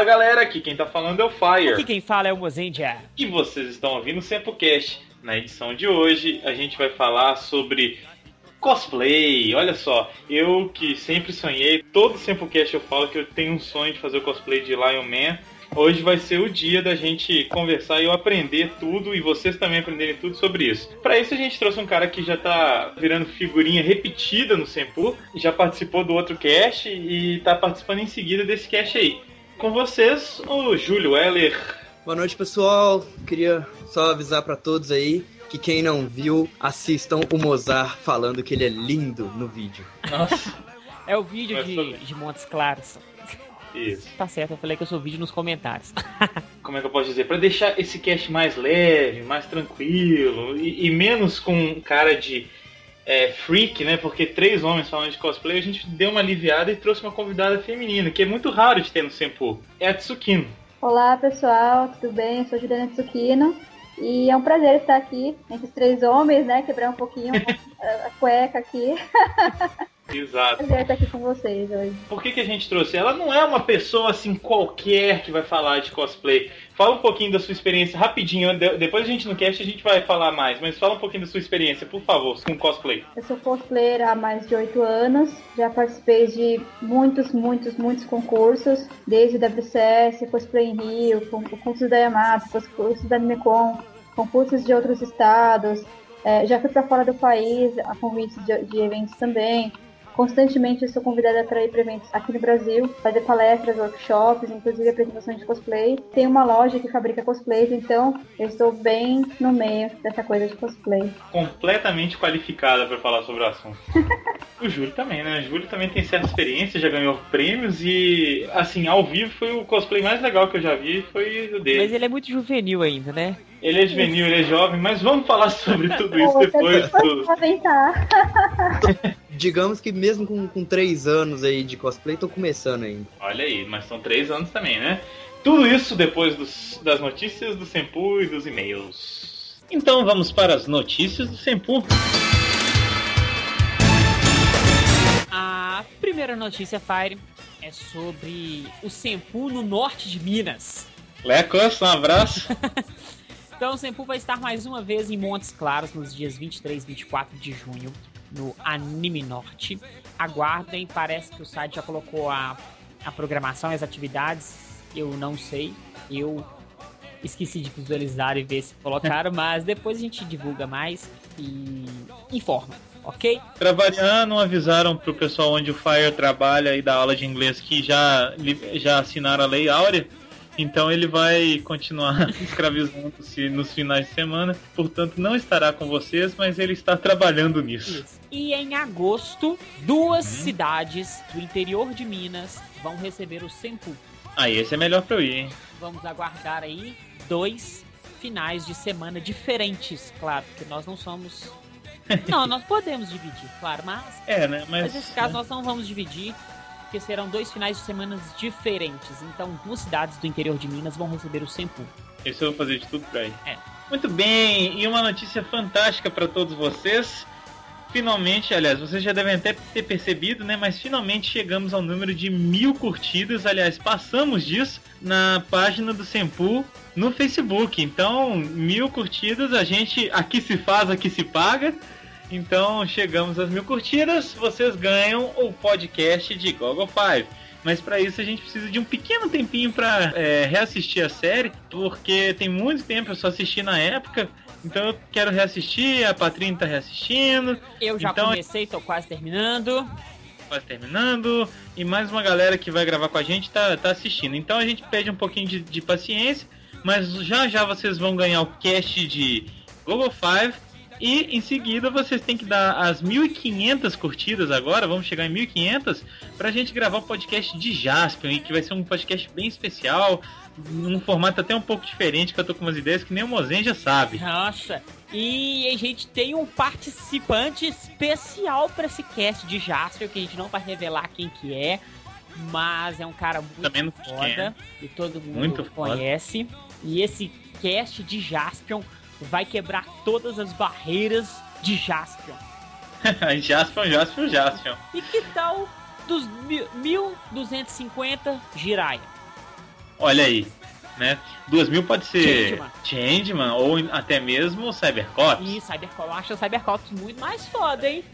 Fala galera, aqui quem tá falando é o Fire. Aqui quem fala é o Mozendia. E vocês estão ouvindo o Sempocast. Na edição de hoje a gente vai falar sobre cosplay. Olha só, eu que sempre sonhei, todo Sempocast eu falo que eu tenho um sonho de fazer o cosplay de Lion Man. Hoje vai ser o dia da gente conversar e eu aprender tudo e vocês também aprenderem tudo sobre isso. Para isso a gente trouxe um cara que já tá virando figurinha repetida no Sempu, já participou do outro cast e tá participando em seguida desse cast aí. Com vocês, o Júlio Heller. Boa noite, pessoal. Queria só avisar para todos aí que quem não viu, assistam o Mozart falando que ele é lindo no vídeo. Nossa. é o vídeo de, de Montes Claros. Isso. Tá certo, eu falei que eu sou vídeo nos comentários. Como é que eu posso dizer? Para deixar esse cast mais leve, mais tranquilo e, e menos com cara de é, freak, né? Porque três homens falando de cosplay, a gente deu uma aliviada e trouxe uma convidada feminina, que é muito raro de ter no Senpu. É a Tsukino. Olá, pessoal, tudo bem? Eu sou Juliana Tsukino. E é um prazer estar aqui entre os três homens, né? Quebrar um pouquinho a cueca aqui. Exato. Prazer estar aqui com vocês hoje. Por que, que a gente trouxe? Ela não é uma pessoa assim qualquer que vai falar de cosplay. Fala um pouquinho da sua experiência rapidinho. Depois a gente no cast a gente vai falar mais, mas fala um pouquinho da sua experiência, por favor, com cosplay. Eu sou cosplayer há mais de oito anos. Já participei de muitos, muitos, muitos concursos, desde WCS, cosplay em Rio, concursos da Yamato, concursos da Animecon, concursos de outros estados. É, já fui para fora do país a convite de, de eventos também. Constantemente sou convidada para ir para eventos aqui no Brasil, fazer palestras, workshops, inclusive apresentações de cosplay. Tem uma loja que fabrica cosplays, então eu estou bem no meio dessa coisa de cosplay. Completamente qualificada para falar sobre o assunto. o Júlio também, né? O Júlio também tem certa experiência, já ganhou prêmios e, assim, ao vivo foi o cosplay mais legal que eu já vi, foi o dele. Mas ele é muito juvenil ainda, né? Ele é juvenil, ele é jovem, mas vamos falar sobre tudo isso depois. Tudo. Digamos que mesmo com, com três anos aí de cosplay, tô começando ainda. Olha aí, mas são três anos também, né? Tudo isso depois dos, das notícias do Sempu e dos e-mails. Então vamos para as notícias do Sempu. A primeira notícia, Fire, é sobre o Sempu no norte de Minas. Lecos, um abraço. Então, o Senpu vai estar mais uma vez em Montes Claros nos dias 23 e 24 de junho, no Anime Norte. Aguardem, parece que o site já colocou a, a programação e as atividades. Eu não sei, eu esqueci de visualizar e ver se colocaram, mas depois a gente divulga mais e informa, ok? Pra variar, não avisaram pro pessoal onde o Fire trabalha e dá aula de inglês que já, já assinaram a Lei Áurea? Então ele vai continuar escravizando-se nos finais de semana. Portanto, não estará com vocês, mas ele está trabalhando nisso. Isso. E em agosto, duas hum. cidades do interior de Minas vão receber o Sempu. Ah, esse é melhor pra eu ir, hein? Vamos aguardar aí dois finais de semana diferentes, claro, porque nós não somos. não, nós podemos dividir, claro, mas. É, né? Mas, mas nesse caso né? nós não vamos dividir porque serão dois finais de semana diferentes. Então, duas cidades do interior de Minas vão receber o Sempu. Isso eu vou fazer de tudo pra ir. É. Muito bem, e uma notícia fantástica para todos vocês. Finalmente, aliás, vocês já devem até ter percebido, né? Mas finalmente chegamos ao número de mil curtidas. Aliás, passamos disso na página do Sempu no Facebook. Então, mil curtidas, a gente aqui se faz, aqui se paga. Então chegamos às mil curtidas, vocês ganham o podcast de Google Five. Mas para isso a gente precisa de um pequeno tempinho para é, reassistir a série, porque tem muito tempo eu só assisti na época. Então eu quero reassistir, a Patrícia tá reassistindo. Eu já então, comecei, tô quase terminando. Quase terminando. E mais uma galera que vai gravar com a gente tá, tá assistindo. Então a gente pede um pouquinho de, de paciência. Mas já já vocês vão ganhar o cast de Google Five e em seguida vocês têm que dar as 1.500 curtidas agora, vamos chegar em 1.500, pra gente gravar um podcast de Jaspion, que vai ser um podcast bem especial, num formato até um pouco diferente, que eu tô com umas ideias que nem o Mozen já sabe. Nossa, e a gente tem um participante especial para esse cast de Jaspion, que a gente não vai revelar quem que é, mas é um cara muito Também foda, é. e todo mundo muito conhece. Foda. E esse cast de Jaspion vai quebrar todas as barreiras de Jaspion. Jaspion, Jaspion, Jaspion. E que tal dos 1250 Jiraiya? Olha aí, né? 2000 pode ser Changeman. Changeman ou até mesmo Cybercops. E Cybercops, eu acho o Cybercops muito mais foda, hein?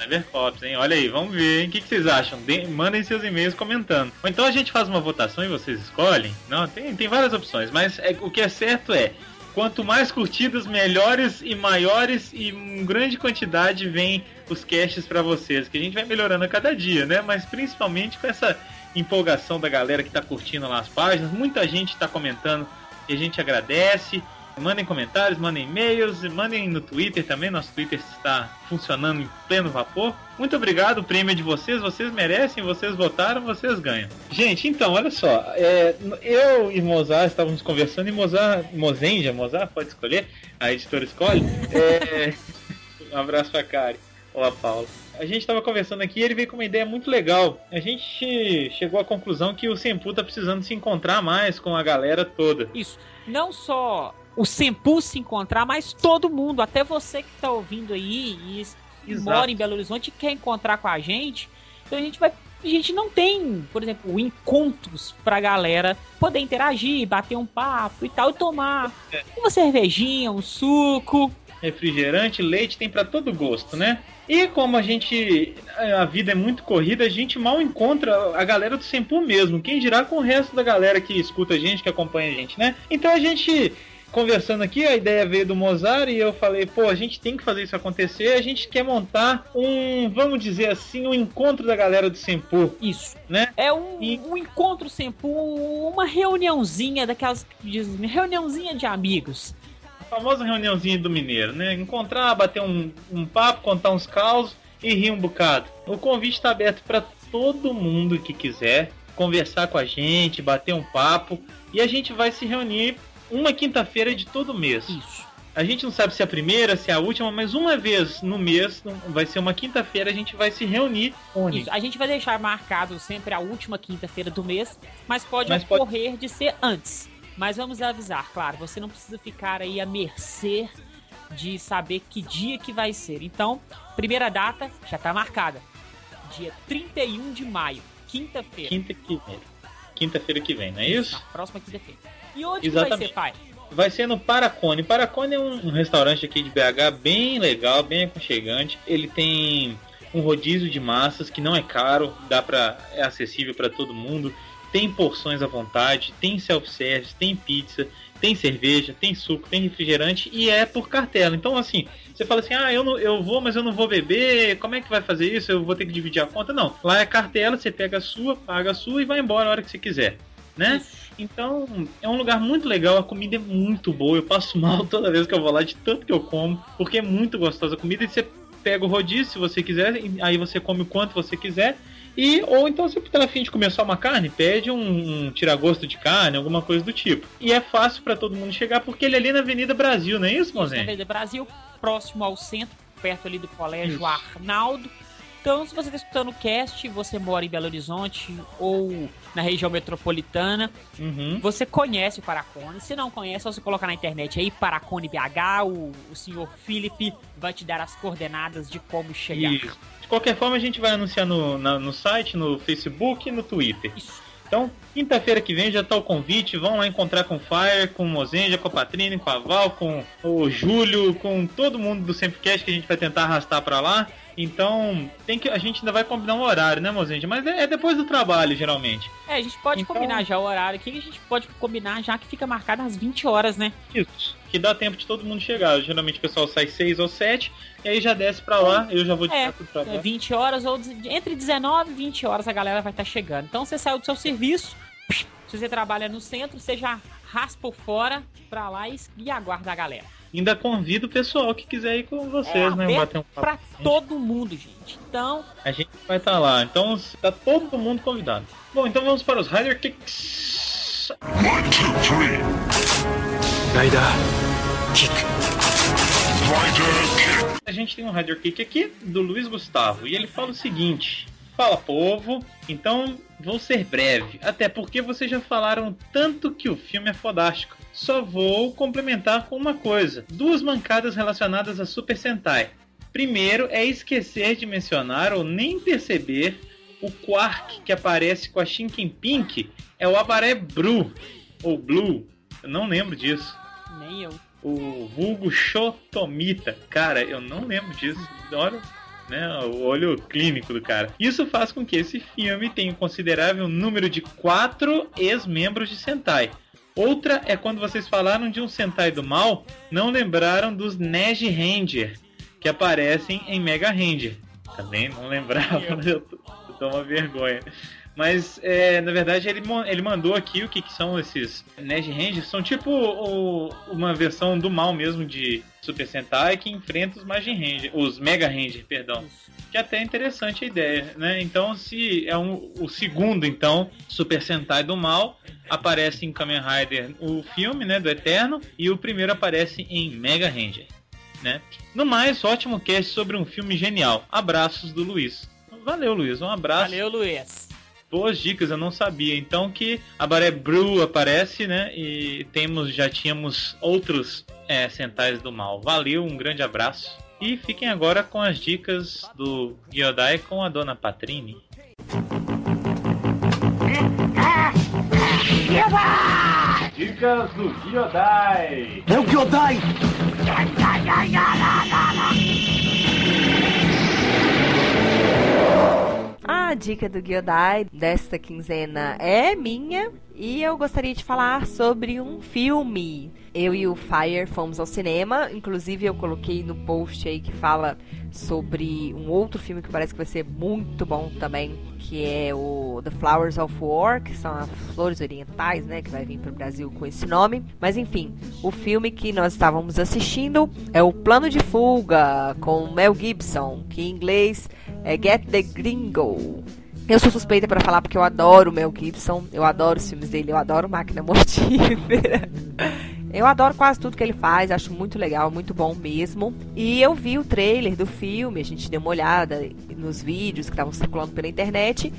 Cybercops, hein? Olha aí, vamos ver, hein? O que, que vocês acham? De- mandem seus e-mails comentando. Ou então a gente faz uma votação e vocês escolhem. Não, tem, tem várias opções, mas é, o que é certo é. Quanto mais curtidas, melhores e maiores e em grande quantidade vem os casts pra vocês, que a gente vai melhorando a cada dia, né? Mas principalmente com essa empolgação da galera que tá curtindo lá as páginas, muita gente tá comentando e a gente agradece. Mandem comentários, mandem e-mails, mandem no Twitter também. Nosso Twitter está funcionando em pleno vapor. Muito obrigado, o prêmio é de vocês. Vocês merecem, vocês votaram, vocês ganham. Gente, então, olha só. é, eu e Mozart estávamos conversando e Mozart, Mozenja, Mozart pode escolher, a editora escolhe. É, um abraço pra Kari. Olá, Paulo. A gente estava conversando aqui e ele veio com uma ideia muito legal. A gente chegou à conclusão que o Senpu tá precisando se encontrar mais com a galera toda. Isso. Não só o Sempu se encontrar, mas todo mundo, até você que tá ouvindo aí e, e mora em Belo Horizonte e quer encontrar com a gente. Então a gente vai. A gente não tem, por exemplo, encontros pra galera poder interagir, bater um papo e tal, e tomar É. uma cervejinha, um suco. refrigerante, leite, tem pra todo gosto, né? E como a gente. A vida é muito corrida, a gente mal encontra a galera do Sempu mesmo. Quem dirá com o resto da galera que escuta a gente, que acompanha a gente, né? Então a gente. Conversando aqui, a ideia veio do Mozart e eu falei, pô, a gente tem que fazer isso acontecer. A gente quer montar um, vamos dizer assim, um encontro da galera do Sempu, Isso. né? É um, E- um encontro Sempu, uma reuniãozinha daquelas que dizem, reuniãozinha de amigos. A famosa reuniãozinha do mineiro, né? Encontrar, bater um, um papo, contar uns causos e rir um bocado. O convite está aberto para todo mundo que quiser conversar com a gente, bater um papo e a gente vai se reunir uma quinta-feira de todo mês. Isso. A gente não sabe se é a primeira, se é a última, mas uma vez no mês, vai ser uma quinta-feira, a gente vai se reunir. Isso. A gente vai deixar marcado sempre a última quinta-feira do mês, mas pode Mas pode- ocorrer de ser antes. Mas vamos avisar, claro, você não precisa ficar aí à mercê de saber que dia que vai ser. Então, primeira data já tá marcada. Dia 31 de maio, quinta-feira. Quinta que vem. Quinta-feira que vem, não é isso? Na próxima quinta-feira. E onde que vai Exatamente. ser, pai? Vai ser no Paracone. Paracone é um, um restaurante aqui de BH bem legal, bem aconchegante. Ele tem um rodízio de massas que não é caro, dá para é acessível para todo mundo. Tem porções à vontade, tem self-service, tem pizza, tem cerveja, tem suco, tem refrigerante e é por cartela. Então assim, você fala assim: "Ah, eu não, eu vou, mas eu não vou beber. Como é que vai fazer isso? Eu vou ter que dividir a conta?" Não. Lá é cartela, você pega a sua, paga a sua e vai embora a hora que você quiser, né? Então, é um lugar muito legal, a comida é muito boa. Eu passo mal toda vez que eu vou lá, de tanto que eu como, porque é muito gostosa a comida. E você pega o rodízio se você quiser, e aí você come o quanto você quiser. E, ou então, se você tá afim de comer só uma carne, pede um, um tiragosto de carne, alguma coisa do tipo. E é fácil para todo mundo chegar, porque ele é ali na Avenida Brasil, não é isso, Na Mozen? Avenida Brasil, próximo ao centro, perto ali do Colégio Isso. Arnaldo. Então, se você está escutando o cast, você mora em Belo Horizonte ou na região metropolitana, Uhum. você conhece o Paracone. Se não conhece, só você colocar na internet aí, Paracone BH, o, o senhor Felipe vai te dar as coordenadas de como chegar. Isso. De qualquer forma, a gente vai anunciar no, na- no site, no Facebook e no Twitter. Isso. Então, quinta-feira que vem já tá o convite. Vão lá encontrar com o Fire, com o Mozenja, com a Patrine, com a Val, com o Júlio, com todo mundo do Semplecast que a gente vai tentar arrastar pra lá. Então, tem que a gente ainda vai combinar um horário, né, Mozenja? Mas é, é depois do trabalho, geralmente. É, a gente pode Então- combinar já o horário aqui, a gente pode combinar já que fica marcado às 20 horas, né? Isso. Que dá tempo de todo mundo chegar. Geralmente o pessoal sai 6 ou 7 e aí já desce pra lá. Eu já vou É, deixar tudo pra É, lá. 20 horas ou de- entre 19 e 20 horas a galera vai estar chegando. Então você saiu do seu serviço, se você trabalha no centro, você já raspa o fora pra lá e, e aguarda a galera. Ainda convido o pessoal que quiser ir com vocês, É né? Bater um papo. Pra todo mundo, gente. Então, A gente vai estar lá. Então tá todo mundo convidado. Bom, então vamos para os Rider Kicks. One, two, three. Snyder Kick. A gente tem um Rider Kick aqui do Luiz Gustavo e ele fala o seguinte: Fala povo, então vou ser breve, até porque vocês já falaram tanto que o filme é fodástico. Só vou complementar com uma coisa: duas mancadas relacionadas a Super Sentai. Primeiro é esquecer de mencionar ou nem perceber o Quark que aparece com a Shinken Pink é o Abaré Blue, ou Blue, eu não lembro disso. Nem eu. O vulgo Shotomita, cara, eu não lembro disso. Olha, né, o olho clínico do cara. Isso faz com que esse filme tenha um considerável número de quatro ex-membros de Sentai. Outra é quando vocês falaram de um Sentai do mal, não lembraram dos Nej Ranger, que aparecem em Mega Ranger. Também não lembrava, eu tô, eu tô uma vergonha. Mas, é, na verdade, ele, ele mandou aqui o que, que são esses Nej Rangers. São tipo o, uma versão do mal mesmo de Super Sentai que enfrenta os Majin Ranger, os Mega Ranger, perdão. Que é até interessante a ideia, né? Então, se é um, o segundo, então, Super Sentai do mal, aparece em Kamen Rider o filme, né, do Eterno, e o primeiro aparece em Mega Ranger, né? No mais, ótimo cast sobre um filme genial. Abraços do Luiz. Valeu, Luiz. Um abraço. Valeu, Luiz boas dicas, eu não sabia. Então que a Baré Brew aparece, né? E temos, já tínhamos outros é, Centais do Mal. Valeu, um grande abraço. E fiquem agora com as dicas do Gyodai com a dona Patrini. Dicas do Gyodai! É o Gyodai! A dica do Gyodai desta quinzena é minha e eu gostaria de falar sobre um filme. Eu e o Fire fomos ao cinema, inclusive eu coloquei no post aí que fala sobre um outro filme que parece que vai ser muito bom também, que é o The Flowers of War, que são as flores orientais, né, que vai vir para o Brasil com esse nome. Mas enfim, o filme que nós estávamos assistindo é o Plano de Fuga com Mel Gibson, que em inglês é Get the Gringo. Eu sou suspeita para falar porque eu adoro o Mel Gibson, eu adoro os filmes dele, eu adoro Máquina Mortífera. Eu adoro quase tudo que ele faz, acho muito legal, muito bom mesmo. E eu vi o trailer do filme, a gente deu uma olhada nos vídeos que estavam circulando pela internet,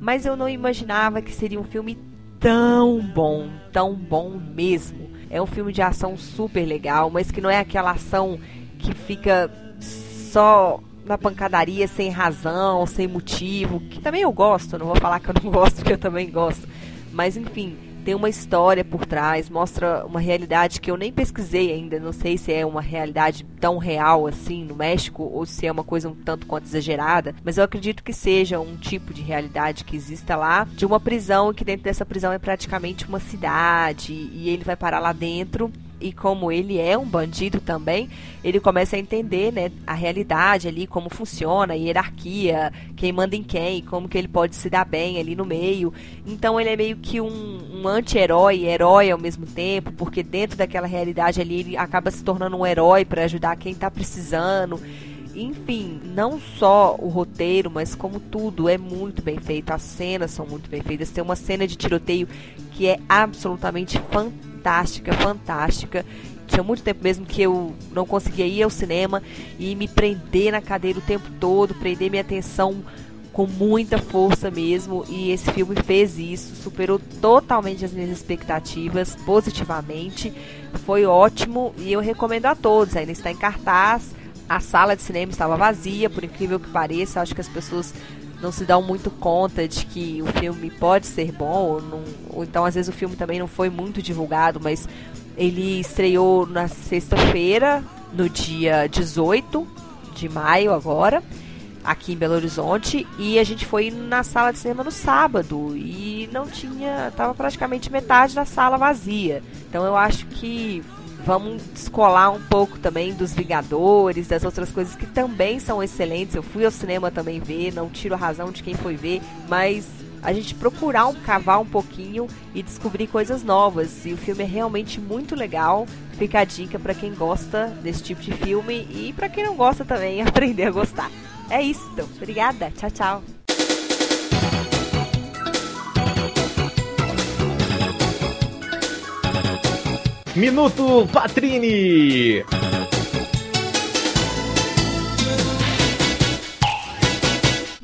mas eu não imaginava que seria um filme tão bom, tão bom mesmo. É um filme de ação super legal, mas que não é aquela ação que fica só na pancadaria sem razão, sem motivo, que também eu gosto, não vou falar que eu não gosto, porque eu também gosto. Mas enfim, tem uma história por trás, mostra uma realidade que eu nem pesquisei ainda, não sei se é uma realidade tão real assim no México ou se é uma coisa um tanto quanto exagerada, mas eu acredito que seja um tipo de realidade que exista lá, de uma prisão que dentro dessa prisão é praticamente uma cidade e ele vai parar lá dentro e como ele é um bandido também, ele começa a entender, né, a realidade ali, como funciona, a hierarquia, quem manda em quem, como que ele pode se dar bem ali no meio. Então ele é meio que um, um anti-herói, herói ao mesmo tempo, porque dentro daquela realidade ali ele acaba se tornando um herói para ajudar quem está precisando. Enfim, não só o roteiro, mas como tudo é muito bem feito, as cenas são muito bem feitas. Tem uma cena de tiroteio que é absolutamente fantástica fantástica, fantástica. Tinha muito tempo mesmo que eu não conseguia ir ao cinema e me prender na cadeira o tempo todo, prender minha atenção com muita força mesmo. E esse filme fez isso, superou totalmente as minhas expectativas positivamente. Foi ótimo e eu recomendo a todos. Ainda está em cartaz. A sala de cinema estava vazia, por incrível que pareça. Acho que as pessoas não se dão muito conta de que o filme pode ser bom, ou, não, ou então às vezes o filme também não foi muito divulgado, mas ele estreou na sexta-feira, no dia 18 de maio agora, aqui em Belo Horizonte, e a gente foi na sala de cinema no sábado e não tinha, tava praticamente metade da sala vazia. Então eu acho que vamos descolar um pouco também dos Vingadores, das outras coisas que também são excelentes. Eu fui ao cinema também ver, não tiro a razão de quem foi ver, mas a gente procurar um, cavar um pouquinho e descobrir coisas novas. E o filme é realmente muito legal. Fica a dica para quem gosta desse tipo de filme e para quem não gosta também aprender a gostar. É isso. Obrigada. Tchau, tchau. Minuto Patrini.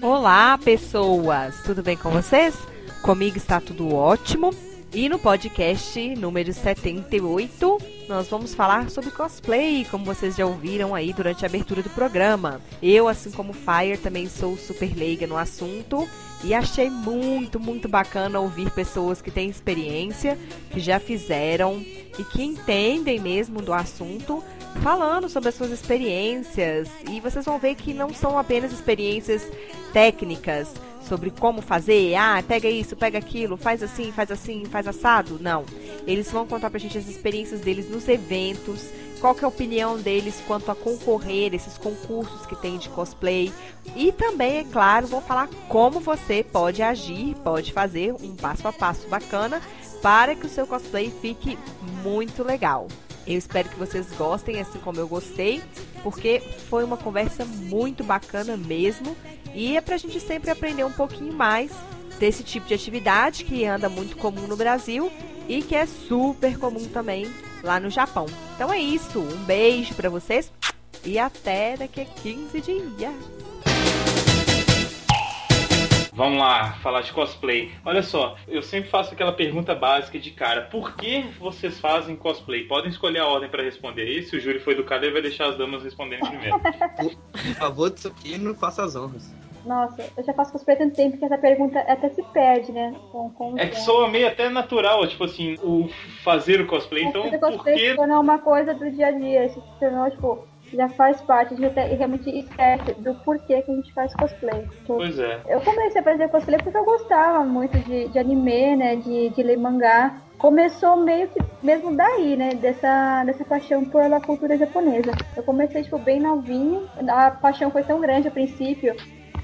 Olá, pessoas! Tudo bem com vocês? Comigo está tudo ótimo. E no podcast número 78, nós vamos falar sobre cosplay, como vocês já ouviram aí durante a abertura do programa. Eu, assim como Fire, também sou super leiga no assunto e achei muito, muito bacana ouvir pessoas que têm experiência, que já fizeram e que entendem mesmo do assunto, falando sobre as suas experiências. E vocês vão ver que não são apenas experiências técnicas sobre como fazer, ah, pega isso, pega aquilo, faz assim, faz assim, faz assado. Não. Eles vão contar pra gente as experiências deles nos eventos, qual que é a opinião deles quanto a concorrer esses concursos que tem de cosplay. E também, é claro, vão falar como você pode agir, pode fazer um passo a passo bacana para que o seu cosplay fique muito legal. Eu espero que vocês gostem, assim como eu gostei, porque foi uma conversa muito bacana mesmo. E é pra gente sempre aprender um pouquinho mais desse tipo de atividade que anda muito comum no Brasil e que é super comum também lá no Japão. Então é isso, um beijo para vocês e até daqui a 15 dias. Vamos lá, falar de cosplay. Olha só, eu sempre faço aquela pergunta básica de cara: por que vocês fazem cosplay? Podem escolher a ordem para responder. Se o Júlio foi educado, ele vai deixar as damas responderem primeiro. Por favor, não faça as honras. Nossa, eu já faço cosplay tanto tempo que essa pergunta até se perde, né? Com, com é que soa meio até natural, tipo assim, o fazer o cosplay, então fazer cosplay por que... se tornou uma coisa do dia a dia, se tornou, tipo, já faz parte, a gente até realmente esquece do porquê que a gente faz cosplay. Pois é. Eu comecei a fazer cosplay porque eu gostava muito de, de anime, né, de, de ler mangá. Começou meio que mesmo daí, né, dessa, dessa paixão pela cultura japonesa. Eu comecei, tipo, bem novinho, a paixão foi tão grande a princípio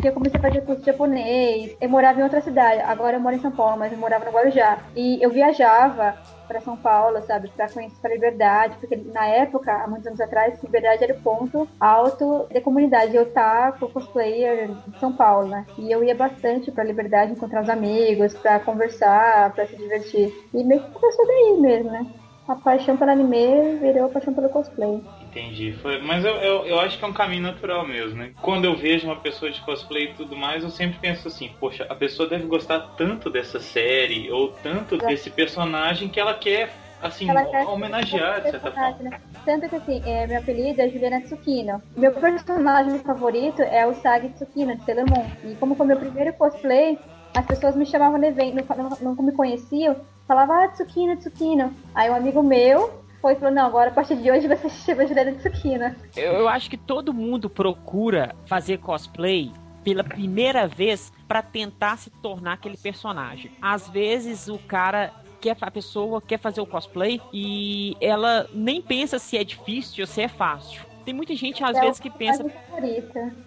que eu comecei a fazer curso de japonês. Eu morava em outra cidade, agora eu moro em São Paulo, mas eu morava no Guarujá. E eu viajava para São Paulo, sabe, para conhecer a Liberdade, porque na época, há muitos anos atrás, Liberdade era o ponto alto da comunidade otaku, cosplayer de São Paulo, né? E eu ia bastante para Liberdade encontrar os amigos, para conversar, para se divertir. E meio que começou daí mesmo, né? A paixão pelo anime virou a paixão pelo cosplay. Entendi. Foi, mas eu, eu, eu, acho que é um caminho natural mesmo, né? Quando eu vejo uma pessoa de cosplay e tudo mais, eu sempre penso assim, poxa, a pessoa deve gostar tanto dessa série ou tanto desse personagem que ela quer, assim, ela quer homenagear, de certa forma. Né? Tanto que, assim, é, meu apelido é Juliana Tsukino. Meu personagem favorito é o Sagi Tsukino, de Sailor Moon. E como foi meu primeiro cosplay, as pessoas me chamavam no evento, não, não, não me conheciam, falavam, ah, Tsukino, Tsukino. Aí um amigo meu foi e falou: não, agora a partir de hoje você chama Juliana Tsukina. Eu, eu acho que todo mundo procura fazer cosplay pela primeira vez para tentar se tornar aquele personagem. Às vezes o cara quer a pessoa quer fazer o cosplay e ela nem pensa se é difícil ou se é fácil. Tem muita gente, às é vezes, que pensa.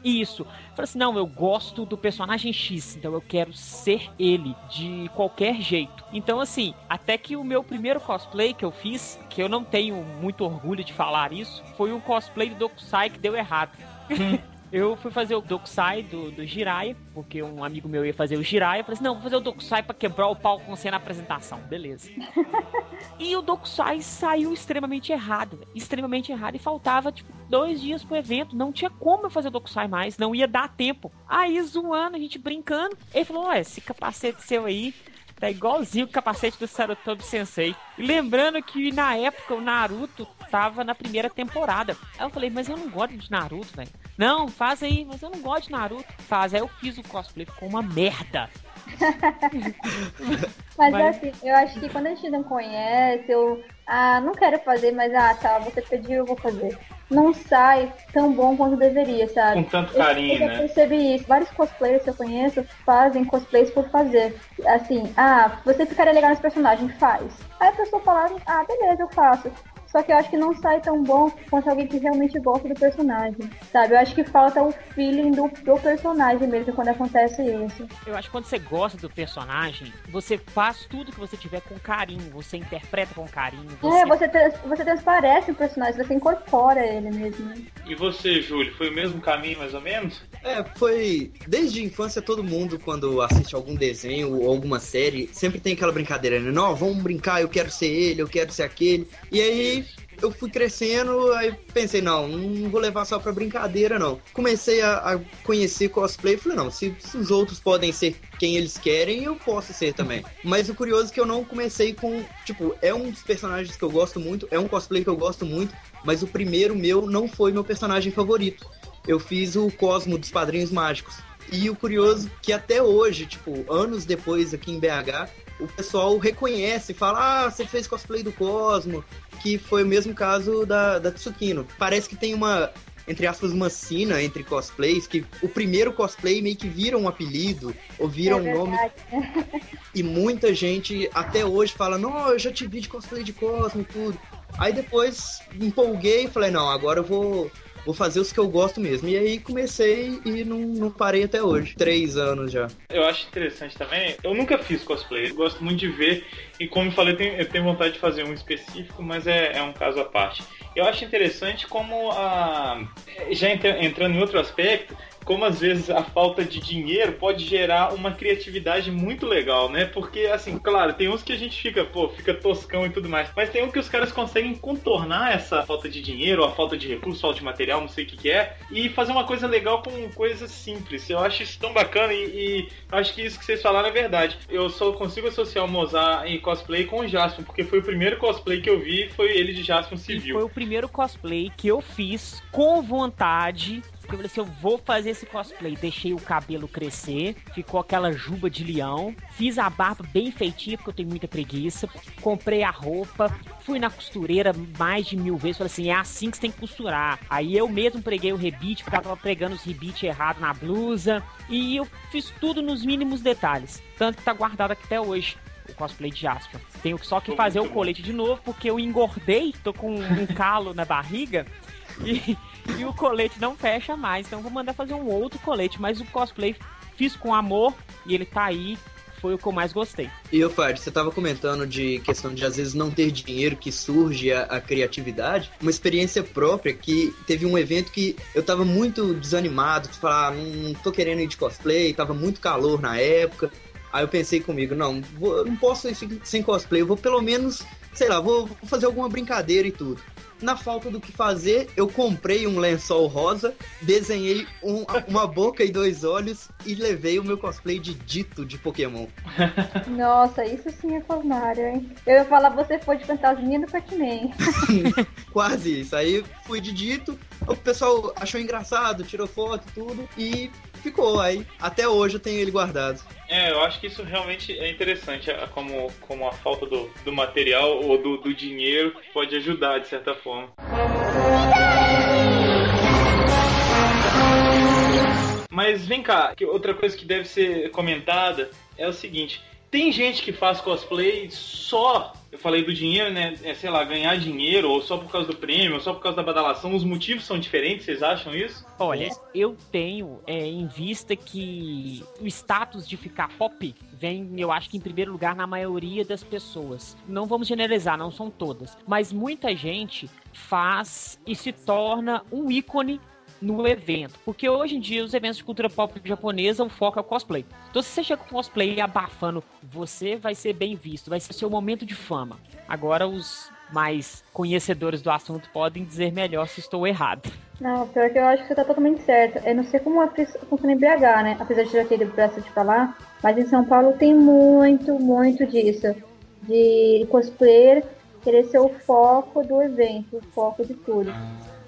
Isso. Fala assim: não, eu gosto do personagem X, então eu quero ser ele de qualquer jeito. Então, assim, até que o meu primeiro cosplay que eu fiz, que eu não tenho muito orgulho de falar isso, foi um cosplay do Dokusai que deu errado. Hum. Eu fui fazer o Dokusai do, do Jiraiya, porque um amigo meu ia fazer o Jiraiya. Eu falei assim, não, vou fazer o Dokusai pra quebrar o pau com você na apresentação. Beleza. e o Dokusai saiu extremamente errado. Extremamente errado. E faltava, tipo, dois dias pro evento. Não tinha como eu fazer o Dokusai mais. Não ia dar tempo. Aí, zoando, a gente brincando. Ele falou, ué, esse capacete seu aí Tá igualzinho o capacete do Sarutobi Sensei. E lembrando que na época o Naruto tava na primeira temporada. Aí eu falei, mas eu não gosto de Naruto, velho. Não, faz aí, mas eu não gosto de Naruto. Faz. Aí eu fiz o cosplay, ficou uma merda. mas, mas assim, eu acho que quando a gente não conhece, eu. Ah, não quero fazer, mas ah, tá, você pediu, eu vou fazer não sai tão bom quanto deveria, sabe? Com tanto carinho, eu, eu né? Eu percebi isso. Vários cosplayers que eu conheço fazem cosplays por fazer. Assim, ah, você ficaria legal nesse personagem, faz. Aí a pessoa fala, ah, beleza, eu faço. Só que eu acho que não sai tão bom quanto alguém que realmente gosta do personagem. Sabe? Eu acho que falta o feeling do, do personagem mesmo quando acontece isso. Eu acho que quando você gosta do personagem, você faz tudo que você tiver com carinho, você interpreta com carinho. Você... É, você, trans, você transparece o personagem, você incorpora ele mesmo. Né? E você, Júlio, foi o mesmo caminho mais ou menos? É, foi. Desde a infância, todo mundo, quando assiste algum desenho ou alguma série, sempre tem aquela brincadeira, né? Não, vamos brincar, eu quero ser ele, eu quero ser aquele. E aí eu fui crescendo, aí pensei, não, não vou levar só pra brincadeira, não. Comecei a, a conhecer cosplay falei, não, se, se, os outros podem ser quem eles querem, eu posso ser também. Mas o curioso é que eu não comecei com, tipo, é um dos personagens que eu gosto muito, é um cosplay que eu gosto muito, mas o primeiro meu não foi meu personagem favorito. Eu fiz o Cosmo dos Padrinhos Mágicos. E o curioso é que até hoje, tipo, anos depois aqui em BH, o pessoal reconhece, fala: Ah, você fez cosplay do Cosmo, que foi o mesmo caso da, da Tsukino. Parece que tem uma, entre aspas, uma sina entre cosplays, que o primeiro cosplay meio que vira um apelido, ou vira é um nome. e muita gente até hoje fala: Não, eu já te vi de cosplay de Cosmo e tudo. Aí depois empolguei e falei: Não, agora eu vou vou fazer os que eu gosto mesmo. E aí comecei e não, não parei até hoje. Três anos já. Eu acho interessante também. Eu nunca fiz cosplay. Eu gosto muito de ver. E como eu falei, eu tenho, vontade de fazer um específico, mas é, é um caso à parte. Eu acho interessante como a. Já entrando em outro aspecto, como às vezes a falta de dinheiro pode gerar uma criatividade muito legal, né? Porque, assim, claro, tem uns que a gente fica, pô, fica toscão e tudo mais, mas tem um que os caras conseguem contornar essa falta de dinheiro, a falta de recurso, falta de material, não sei o que, que é, e fazer uma coisa legal com coisas simples. Eu acho isso tão bacana e, e acho que isso que vocês falaram é verdade. Eu só consigo associar o Mozart em cosplay com o Jaspion, porque foi o primeiro cosplay que eu vi, foi ele de Jaspion Civil. E foi o primeiro cosplay que eu fiz com vontade porque eu falei assim, eu vou fazer esse cosplay. Deixei o cabelo crescer, ficou aquela juba de leão. Fiz a barba bem feitinha, porque eu tenho muita preguiça. Comprei a roupa, fui na costureira mais de mil vezes. Falei assim, é assim que você tem que costurar. Aí eu mesmo preguei o rebite, porque tava pregando os rebites errados na blusa. E eu fiz tudo nos mínimos detalhes. Tanto que tá guardado aqui até hoje o cosplay de Jasper. Tenho só que fazer o colete de novo, porque eu engordei, tô com um calo na barriga. E, e o colete não fecha mais. Então vou mandar fazer um outro colete. Mas o cosplay fiz com amor e ele tá aí. Foi o que eu mais gostei. E o Fard, você tava comentando de questão de às vezes não ter dinheiro que surge a, a, criatividade. Uma experiência própria que teve um evento que eu tava muito desanimado, de falar, ah, não, não tô querendo ir de cosplay, tava muito calor na época. Aí eu pensei comigo, não, vou, não posso ir sem cosplay, eu vou pelo menos, sei lá, vou, vou fazer alguma brincadeira e tudo na falta do que fazer, eu comprei um lençol rosa, desenhei um, uma boca e dois olhos e levei o meu cosplay de Dito de Pokémon. Nossa, isso sim é formário, hein? Eu ia falar, você foi de fantasminha do Pac-Man. Quase isso. Aí fui de Dito, o pessoal achou engraçado, tirou foto e tudo, e ficou aí. Até hoje eu tenho ele guardado. É, eu acho que isso realmente é interessante, como, como a falta do, do material ou do, do dinheiro pode ajudar de certa forma. Mas vem cá, outra coisa que deve ser comentada é o seguinte: tem gente que faz cosplay só, eu falei do dinheiro, né? É, sei lá, ganhar dinheiro, ou só por causa do prêmio, ou só por causa da badalação. Os motivos são diferentes, vocês acham isso? Olha, eu tenho é, em vista que o status de ficar pop vem, eu acho que em primeiro lugar na maioria das pessoas. Não vamos generalizar, não são todas. Mas muita gente faz e se torna um ícone no evento. Porque hoje em dia, os eventos de cultura pop japonesa, o foco é o cosplay. Então, se você chega com cosplay abafando, você vai ser bem visto, vai ser seu momento de fama. Agora, os mais conhecedores do assunto podem dizer melhor se estou errado. Não, pior que eu acho que você está totalmente certo. Eu não sei como funciona em BH, né? Apesar de já ter ido pra de falar, mas em São Paulo tem muito, muito disso. De cosplayer querer ser o foco do evento, o foco de tudo.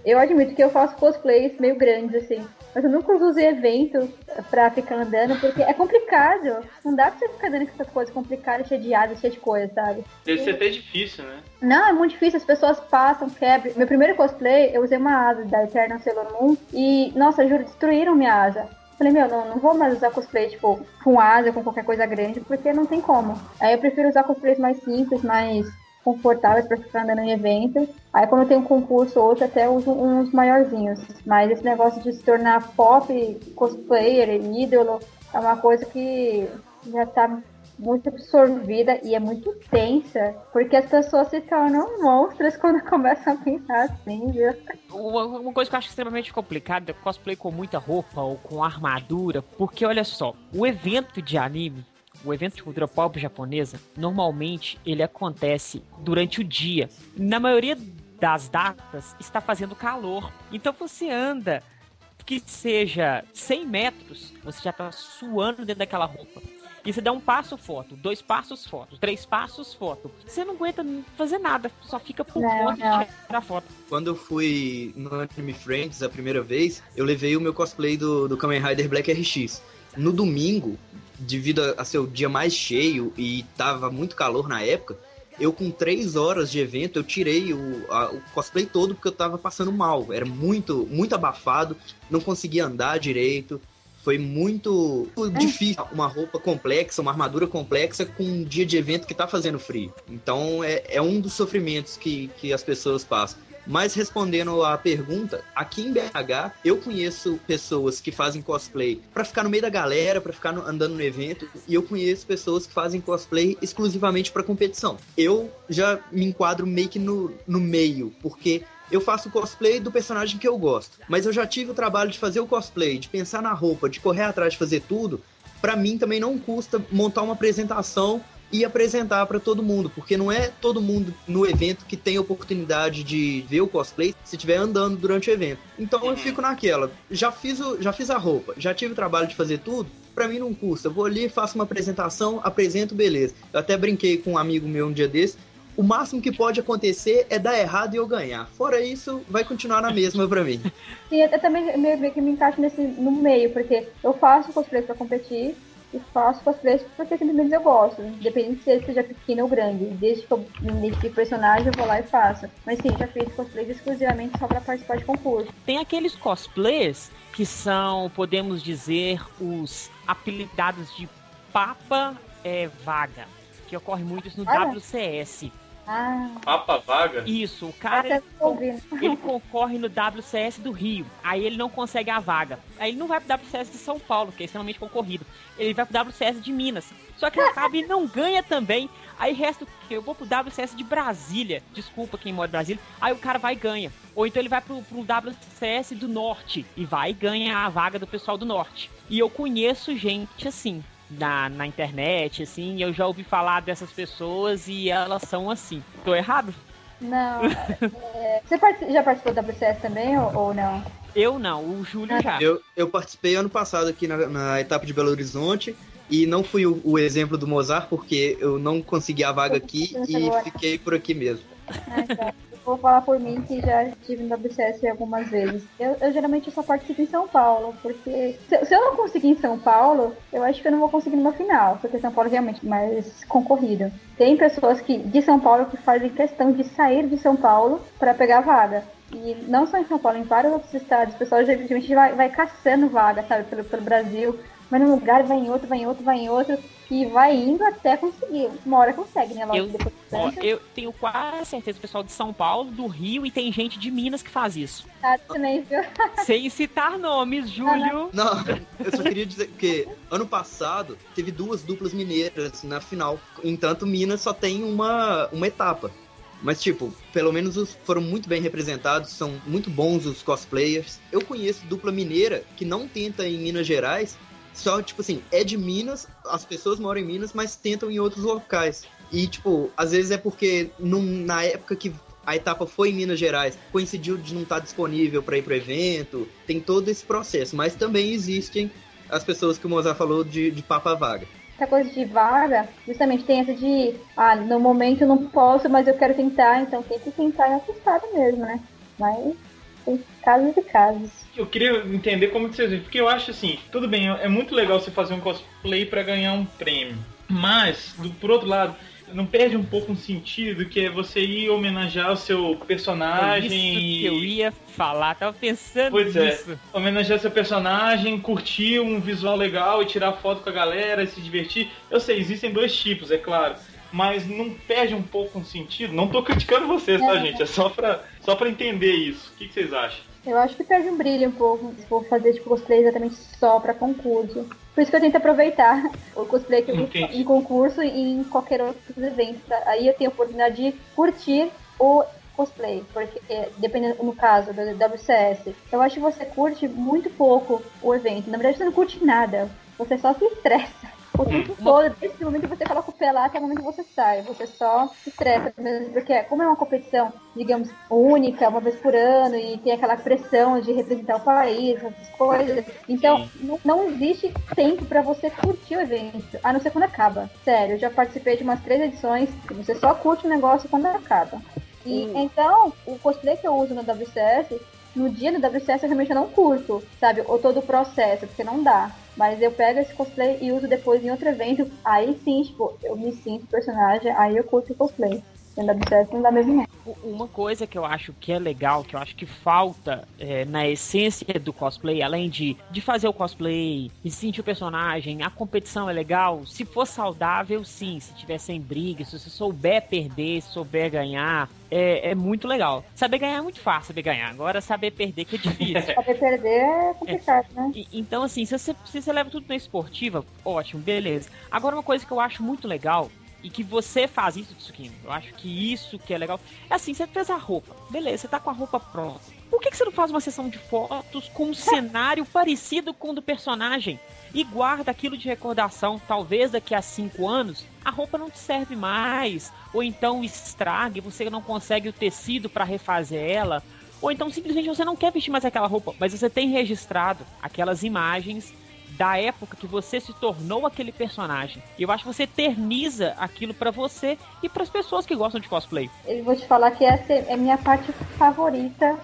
Eu admito que eu faço cosplays meio grandes, assim. Mas eu nunca uso evento pra ficar andando, porque é complicado. Não dá pra você ficar andando com essas coisas complicadas, cheia de asas, cheia de coisas, sabe? Deve ser até difícil, né? Não, é muito difícil. As pessoas passam, quebram. Meu primeiro cosplay, eu usei uma asa da Eternal Sailor Moon. E, nossa, juro, destruíram minha asa. Falei, meu, não, não vou mais usar cosplay, tipo, com asa, com qualquer coisa grande, porque não tem como. Aí eu prefiro usar cosplays mais simples, mais confortáveis para ficar andando em evento. Aí quando tem um concurso ou outro, até uso uns maiorzinhos. Mas esse negócio de se tornar pop, cosplayer, ídolo, é uma coisa que já tá muito absorvida e é muito tensa, porque as pessoas se tornam monstros quando começam a pensar assim, viu? Uma coisa que eu acho extremamente complicada é cosplay com muita roupa ou com armadura, porque olha só, o evento de anime o evento de cultura pop japonesa, normalmente ele acontece durante o dia. Na maioria das datas está fazendo calor. Então você anda que seja 100 metros, você já tá suando dentro daquela roupa. E você dá um passo, foto, dois passos, foto, três passos, foto. Você não aguenta fazer nada, só fica por Não, conta não. de tirar foto. Quando eu fui no Anime Friends a primeira vez, eu levei o meu cosplay do, do Kamen Rider Black RX. No domingo, devido a, a ser o dia mais cheio e tava muito calor na época, eu com três horas de evento, eu tirei o, a- o cosplay todo porque eu tava passando mal. Era muito, muito abafado, não conseguia andar direito. Foi muito difícil uma roupa complexa, uma armadura complexa com um dia de evento que tá fazendo frio. Então é, é um dos sofrimentos que, que as pessoas passam. Mas respondendo à pergunta, aqui em BH eu conheço pessoas que fazem cosplay pra ficar no meio da galera, pra ficar no- andando no evento, e eu conheço pessoas que fazem cosplay exclusivamente pra competição. Eu já me enquadro meio que no, no meio, porque eu faço cosplay do personagem que eu gosto. Mas eu já tive o trabalho de fazer o cosplay, de pensar na roupa, de correr atrás de fazer tudo. Pra mim também não custa montar uma apresentação e apresentar pra todo mundo, porque não é todo mundo no evento que tem oportunidade de ver o cosplay se estiver andando durante o evento. Então eu fico naquela, já fiz, o, já fiz a roupa, já tive o trabalho de fazer tudo, pra mim não custa. Eu vou ali, faço uma apresentação, apresento, beleza. Eu até brinquei com um amigo meu um dia desse, o máximo que pode acontecer é dar errado e eu ganhar. Fora isso, vai continuar na mesma pra mim. Sim, eu também meio, meio que me encaixo nesse, no meio, porque eu faço cosplay pra competir e faço cosplay porque simplesmente eu gosto. Independente se ele seja pequeno ou grande. Desde que eu me identifique o personagem, eu vou lá e faço. Mas sim, já fiz cosplays exclusivamente só pra participar de concurso. Tem aqueles cosplays que são, podemos dizer, os apelidados de Papa é, Vaga, que ocorre muito isso no Olha. WCS. Ah, Papa vaga? Isso, o cara ele, ele concorre no WCS do Rio, aí ele não consegue a vaga. Aí ele não vai pro WCS de São Paulo, que é extremamente concorrido. Ele vai pro WCS de Minas. Só que ele acaba e não ganha também. Aí resta o quê? Eu vou pro WCS de Brasília. Desculpa quem mora em Brasília. Aí o cara vai e ganha. Ou então ele vai pro, pro WCS do Norte e vai e ganha a vaga do pessoal do Norte. E eu conheço gente assim. Na, na internet, assim, eu já ouvi falar dessas pessoas e elas são assim. Tô errado? Não. É, você já participou do WCS também ou, ou não? Eu não, o Júlio já. Eu, eu participei ano passado aqui na, na etapa de Belo Horizonte e não fui o, o exemplo do Mozart porque eu não consegui a vaga aqui e fiquei por aqui mesmo. Ah, então. Vou falar por mim que já estive no WCS algumas vezes. Eu, eu geralmente só participo em São Paulo, porque se, se eu não conseguir em São Paulo, eu acho que eu não vou conseguir numa final, porque São Paulo é realmente mais concorrido. Tem pessoas que de São Paulo que fazem questão de sair de São Paulo para pegar vaga. E não só em São Paulo, em vários outros estados, o pessoal geralmente vai, vai caçando vaga, sabe, pelo, pelo Brasil. Vai num lugar, vai em outro, vai em outro, vai em outro, e vai indo até conseguir. Uma hora consegue, né? Logo Eu- depois de Ó, eu tenho quase certeza o pessoal de São Paulo, do Rio e tem gente de Minas que faz isso. Também, viu? Sem citar nomes, Júlio. Não, eu só queria dizer que ano passado teve duas duplas mineiras na final. Entanto, Minas só tem uma, uma etapa. Mas, tipo, pelo menos os foram muito bem representados, são muito bons os cosplayers. Eu conheço dupla mineira que não tenta em Minas Gerais, só, tipo assim, é de Minas, as pessoas moram em Minas, mas tentam em outros locais. E, tipo, às vezes é porque num- na época que a etapa foi em Minas Gerais, coincidiu de não estar disponível para ir pro evento, tem todo esse processo. Mas também existem as pessoas que o Mozart falou de, de papa vaga. essa coisa de vaga, justamente tem essa de, ah, no momento eu não posso, mas eu quero tentar, então tem que tentar em outro mesmo, né? Mas tem casos e casos. Eu queria entender como que vocês veem, porque eu acho assim, tudo bem, é muito legal você fazer um cosplay pra ganhar um prêmio, mas, do, por outro lado, não perde um pouco um sentido que é você ir homenagear o seu personagem Isso que eu ia falar, tava pensando Pois é. nisso. homenagear seu personagem, curtir um visual legal e tirar foto com a galera, e se divertir. Eu sei, existem dois tipos, é claro. Mas não perde um pouco um sentido? Não tô criticando vocês, tá, gente? É só pra, só pra entender isso. O que, que vocês acham? Eu acho que perde um brilho um pouco se for fazer tipo, cosplay exatamente só pra concurso. Por isso que eu tento aproveitar o cosplay que eu Entendi. em concurso e em qualquer outro evento. Aí eu tenho a oportunidade de curtir o cosplay, porque é, dependendo no caso do WCS, eu acho que você curte muito pouco o evento. Na verdade, você não curte nada, você só se estressa. O tempo todo, desde o momento que você coloca o pé lá até o momento que você sai. Você só se estressa porque como é uma competição, digamos, única, uma vez por ano, e tem aquela pressão de representar o país, essas coisas. Então, não, não existe tempo pra você curtir o evento, a não ser quando acaba. Sério, eu já participei de umas três edições você só curte o negócio quando acaba. E então, o cosplay que eu uso no WCS, no dia do WCS eu realmente não curto, sabe? Ou todo o processo, porque não dá. Mas eu pego esse cosplay e uso depois em outro evento. Aí sim, tipo, eu me sinto personagem, aí eu curto o cosplay. No WCS não dá mesmo não. Uma coisa que eu acho que é legal, que eu acho que falta é, na essência do cosplay, além de, de fazer o cosplay e sentir o personagem, a competição é legal. Se for saudável, sim. Se tiver sem briga, se você souber perder, se souber ganhar, é, é muito legal. Saber ganhar é muito fácil, saber ganhar. Agora, saber perder que é difícil. Saber perder é complicado, né? E- Então, assim, se você, se você leva tudo na esportiva, ótimo, beleza. Agora, uma coisa que eu acho muito legal, e que você faz isso, Tsukino, eu acho que isso que é legal, é assim, você fez a roupa, beleza, você tá com a roupa pronta. Por que, que você não faz uma sessão de fotos com um cenário parecido com o do personagem? E guarda aquilo de recordação, talvez daqui a cinco anos a roupa não te serve mais, ou então estrague, você não consegue o tecido para refazer ela, ou então simplesmente você não quer vestir mais aquela roupa, mas você tem registrado aquelas imagens da época que você se tornou aquele personagem. Eu acho que você eterniza aquilo pra você e pras pessoas que gostam de cosplay. Eu vou te falar que essa é minha parte favorita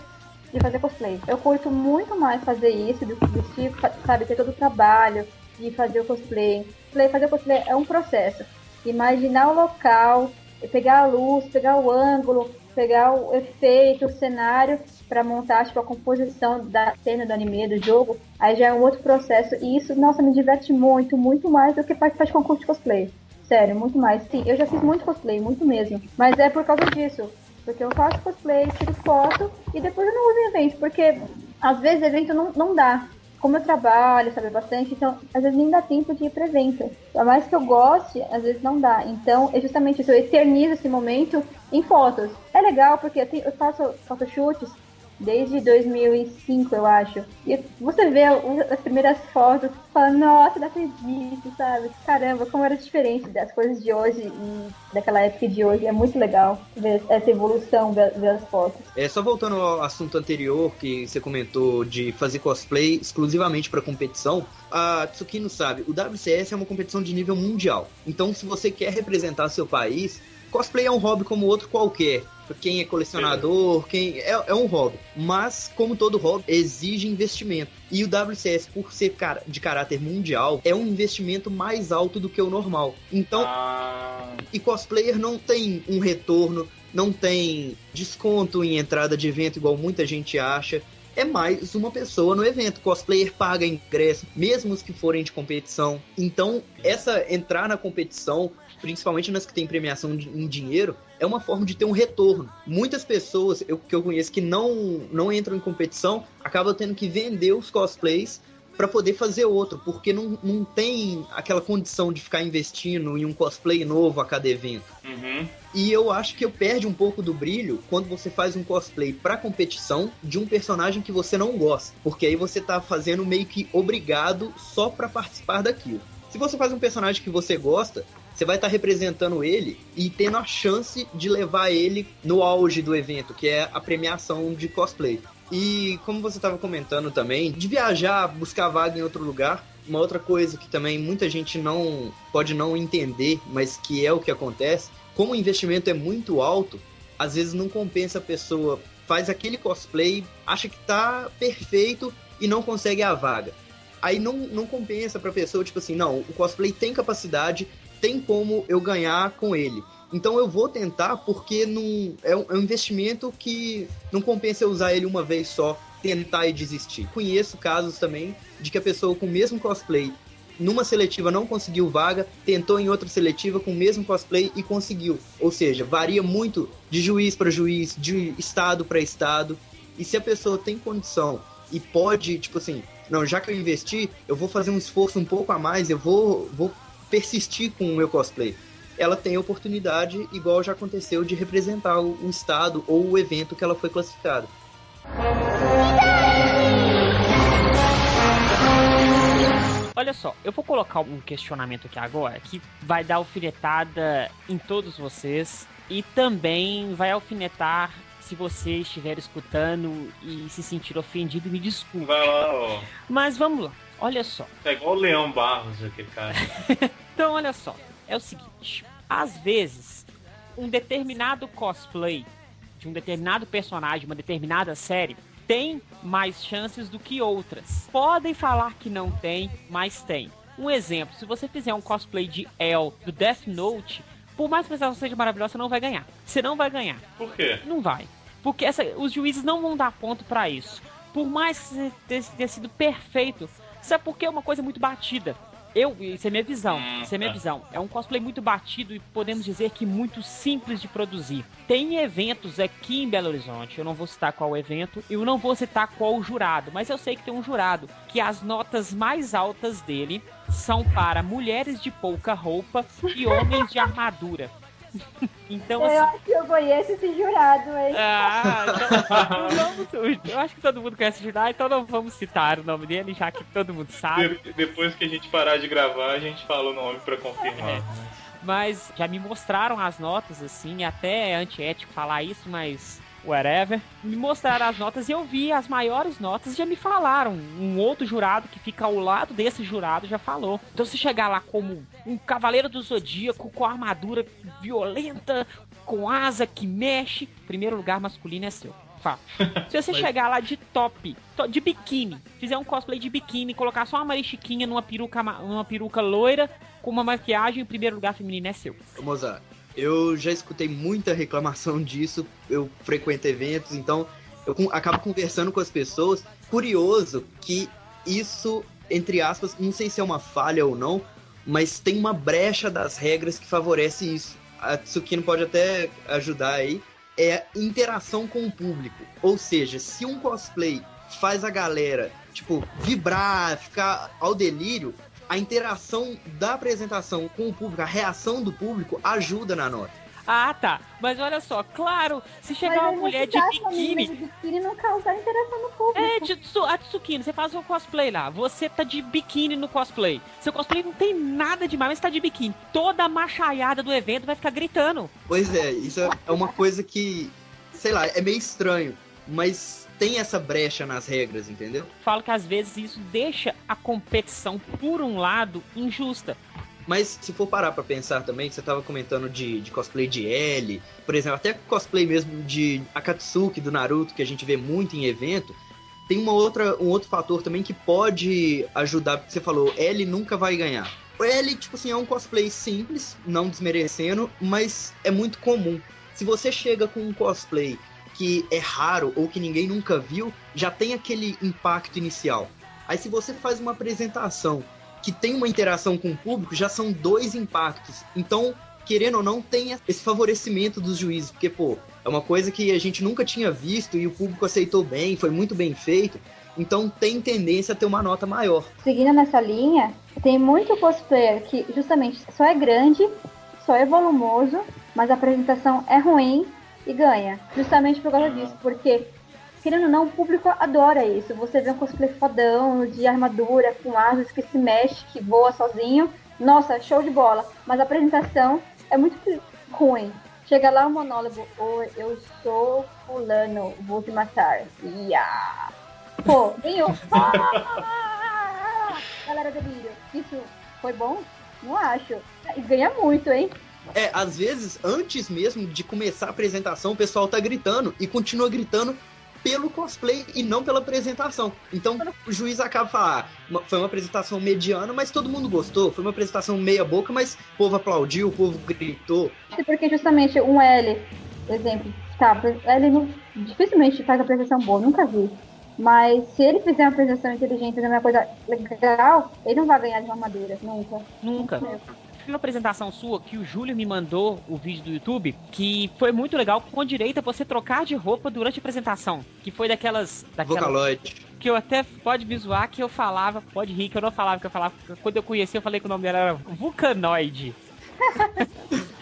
de fazer cosplay. Eu curto muito mais fazer isso do que vestir, sabe, ter todo o trabalho de fazer o cosplay. Fazer cosplay é um processo. Imaginar o local, pegar a luz, pegar o ângulo, pegar o efeito, o cenário para montar tipo, a composição da cena do anime, do jogo, aí já é um outro processo. E isso, nossa, me diverte muito, muito mais do que participar de concurso de cosplay. Sério, muito mais. Sim, eu já fiz muito cosplay, muito mesmo. Mas é por causa disso. Porque eu faço cosplay, tiro foto e depois eu não uso em evento. Porque às vezes evento não, não dá. Como eu trabalho, sabe, bastante, então às vezes nem dá tempo de ir pra evento. Por mais que eu goste, às vezes não dá. Então é justamente isso, eu eternizo esse momento em fotos. É legal porque eu, eu faço photoshoots desde 2005, eu acho. E você vê as primeiras fotos fala, nossa, não acredito, sabe? Caramba, como era diferente das coisas de hoje e daquela época de hoje. É muito legal ver essa evolução, ver, ver as fotos. É, só voltando ao assunto anterior que você comentou de fazer cosplay exclusivamente para competição, a Tsukino sabe, o WCS é uma competição de nível mundial. Então, se você quer representar seu país, cosplay é um hobby como outro qualquer. Quem é colecionador, quem é, é um hobby. Mas, como todo hobby, exige investimento. E o WCS, por ser cara- de caráter mundial, é um investimento mais alto do que o normal. Então, Ah, e cosplayer não tem um retorno, não tem desconto em entrada de evento igual muita gente acha. É mais uma pessoa no evento. Cosplayer paga ingresso, mesmo os que forem de competição. Então, essa entrar na competição, principalmente nas que tem premiação de- em dinheiro, é uma forma de ter um retorno. Muitas pessoas eu, que eu conheço que não, não entram em competição acabam tendo que vender os cosplays para poder fazer outro, porque não, não tem aquela condição de ficar investindo em um cosplay novo a cada evento. uhum. E eu acho que eu perde um pouco do brilho quando você faz um cosplay pra competição de um personagem que você não gosta, porque aí você tá fazendo meio que obrigado só pra participar daquilo. Se você faz um personagem que você gosta, você vai estar representando ele e tendo a chance de levar ele no auge do evento, que é a premiação de cosplay. E como você estava comentando também, de viajar, buscar vaga em outro lugar, uma outra coisa que também muita gente não pode não entender, mas que é o que acontece, como o investimento é muito alto, às vezes não compensa a pessoa faz aquele cosplay, acha que tá perfeito e não consegue a vaga. Aí não, não compensa pra pessoa, tipo assim, não, o cosplay tem capacidade, tem como eu ganhar com ele. Então eu vou tentar porque não, é, um, é um investimento que não compensa eu usar ele uma vez só, tentar e desistir. Conheço casos também de que a pessoa com o mesmo cosplay numa seletiva não conseguiu vaga, tentou em outra seletiva com o mesmo cosplay e conseguiu. Ou seja, varia muito de juiz para juiz, de estado para estado. E se a pessoa tem condição e pode, tipo assim, não, já que eu investi, eu vou fazer um esforço um pouco a mais, eu vou, vou persistir com o meu cosplay. Ela tem a oportunidade, igual já aconteceu, de representar o, o estado ou o evento que ela foi classificada. Olha só, eu vou colocar um questionamento aqui agora que vai dar alfinetada em todos vocês e também vai alfinetar se você estiver escutando e se sentir ofendido, me desculpe. Vai lá, ó. Mas vamos lá, olha só. É igual o Leão Barros, aquele cara. Então, olha só, é o seguinte: às vezes, um determinado cosplay de um determinado personagem, uma determinada série, tem mais chances do que outras. Podem falar que não tem, mas tem. Um exemplo: se você fizer um cosplay de El do Death Note, por mais que a apresentação seja maravilhosa, você não vai ganhar. Você não vai ganhar. Por quê? Não vai. Porque essa, os juízes não vão dar ponto pra isso. Por mais que você tenha sido perfeito. Sabe por que é uma coisa muito batida? Eu, isso é minha visão. Hum, Isso é minha tá. visão. É um cosplay muito batido e podemos dizer que muito simples de produzir. Tem eventos aqui em Belo Horizonte, eu não vou citar qual evento, eu não vou citar qual jurado, mas eu sei que tem um jurado que as notas mais altas dele são para mulheres de pouca roupa e homens de armadura. Então, Eu assim, acho que eu conheço esse jurado, hein? ah, então, não vamos- eu acho que todo mundo conhece o Judá, então não vamos citar o nome dele, já que todo mundo sabe. De- depois que a gente parar de gravar, a gente fala o nome pra confirmar. Mas já me mostraram as notas, assim, até é antiético falar isso, mas whatever. Me mostraram as notas e eu vi as maiores notas e já me falaram. Um outro jurado que fica ao lado desse jurado já falou. Então se chegar lá como um cavaleiro do zodíaco com armadura violenta, com asa que mexe, primeiro lugar masculino é seu. Se você chegar lá de top, to- de biquíni, fizer um cosplay de biquíni, colocar só uma marichiquinha numa peruca, ma- numa peruca loira, com uma maquiagem, o primeiro lugar feminino é seu. Ô, Mozart, eu já escutei muita reclamação disso, eu frequento eventos, então eu acabo conversando com as pessoas. Curioso que isso, entre aspas, não sei se é uma falha ou não, mas tem uma brecha das regras que favorece isso. A Tsukino pode até ajudar aí. É a interação com o público. Ou seja, se um cosplay faz a galera, tipo, vibrar, ficar ao delírio, a interação da apresentação com o público, a reação do público ajuda na nota. Ah, tá. Mas olha só, claro, se chegar Mas uma mulher de biquíni. de biquíni não causar interação no público. É, Tsu- a Tsukino, você faz um cosplay lá. Você tá de biquíni no cosplay. Seu cosplay não tem nada demais, mas tá de biquíni. Toda a machaiada do evento vai ficar gritando. Pois é, isso é uma coisa que, sei lá, é meio estranho, mas tem essa brecha nas regras, entendeu? Falo que às vezes isso deixa a competição, por um lado, injusta. Mas se for parar pra pensar também, que você tava comentando de, de cosplay de L, por exemplo, até cosplay mesmo de Akatsuki do Naruto, que a gente vê muito em evento, tem uma outra, um outro fator também que pode ajudar, porque você falou, L nunca vai ganhar. O L, tipo assim, é um cosplay simples, não desmerecendo, mas é muito comum. Se você chega com um cosplay que é raro ou que ninguém nunca viu, já tem aquele impacto inicial. Aí se você faz uma apresentação que tem uma interação com o público, já são dois impactos. Então, querendo ou não, tem esse favorecimento dos juízes, porque, pô, é uma coisa que a gente nunca tinha visto e o público aceitou bem, foi muito bem feito. Então, tem tendência a ter uma nota maior. Seguindo nessa linha, tem muito cosplayer que justamente só é grande, só é volumoso, mas a apresentação é ruim e ganha. Justamente por causa disso, porque querendo ou não, o público adora isso. Você vê um cosplay fodão, de armadura, com asas que se mexe, que voa sozinho. Nossa, show de bola. Mas a apresentação é muito ruim. Chega lá o monólogo, oi, eu sou fulano, vou te matar. Ia. Pô, ganhou. Ah! Galera delírio. Isso foi bom? Não acho. Ganha muito, hein? É, às vezes, antes mesmo de começar a apresentação, o pessoal tá gritando e continua gritando pelo cosplay e não pela apresentação. Então, o juiz acaba falando, ah, foi uma apresentação mediana, mas todo mundo gostou. Foi uma apresentação meia boca, mas o povo aplaudiu, o povo gritou. Porque justamente um L, exemplo, tá, L não, dificilmente faz apresentação boa, nunca vi. Mas se ele fizer uma apresentação inteligente, fazer uma coisa legal, ele não vai ganhar de uma armadura, nunca. Nunca. Uma apresentação sua que o Júlio me mandou o vídeo do YouTube, que foi muito legal, com direito a você trocar de roupa durante a apresentação. Que foi daquelas. daquelas Vocaloid. que eu até pode me zoar que eu falava, pode rir que eu não falava, que eu falava. Quando eu conheci, eu falei que o nome dela era Vulcanoide.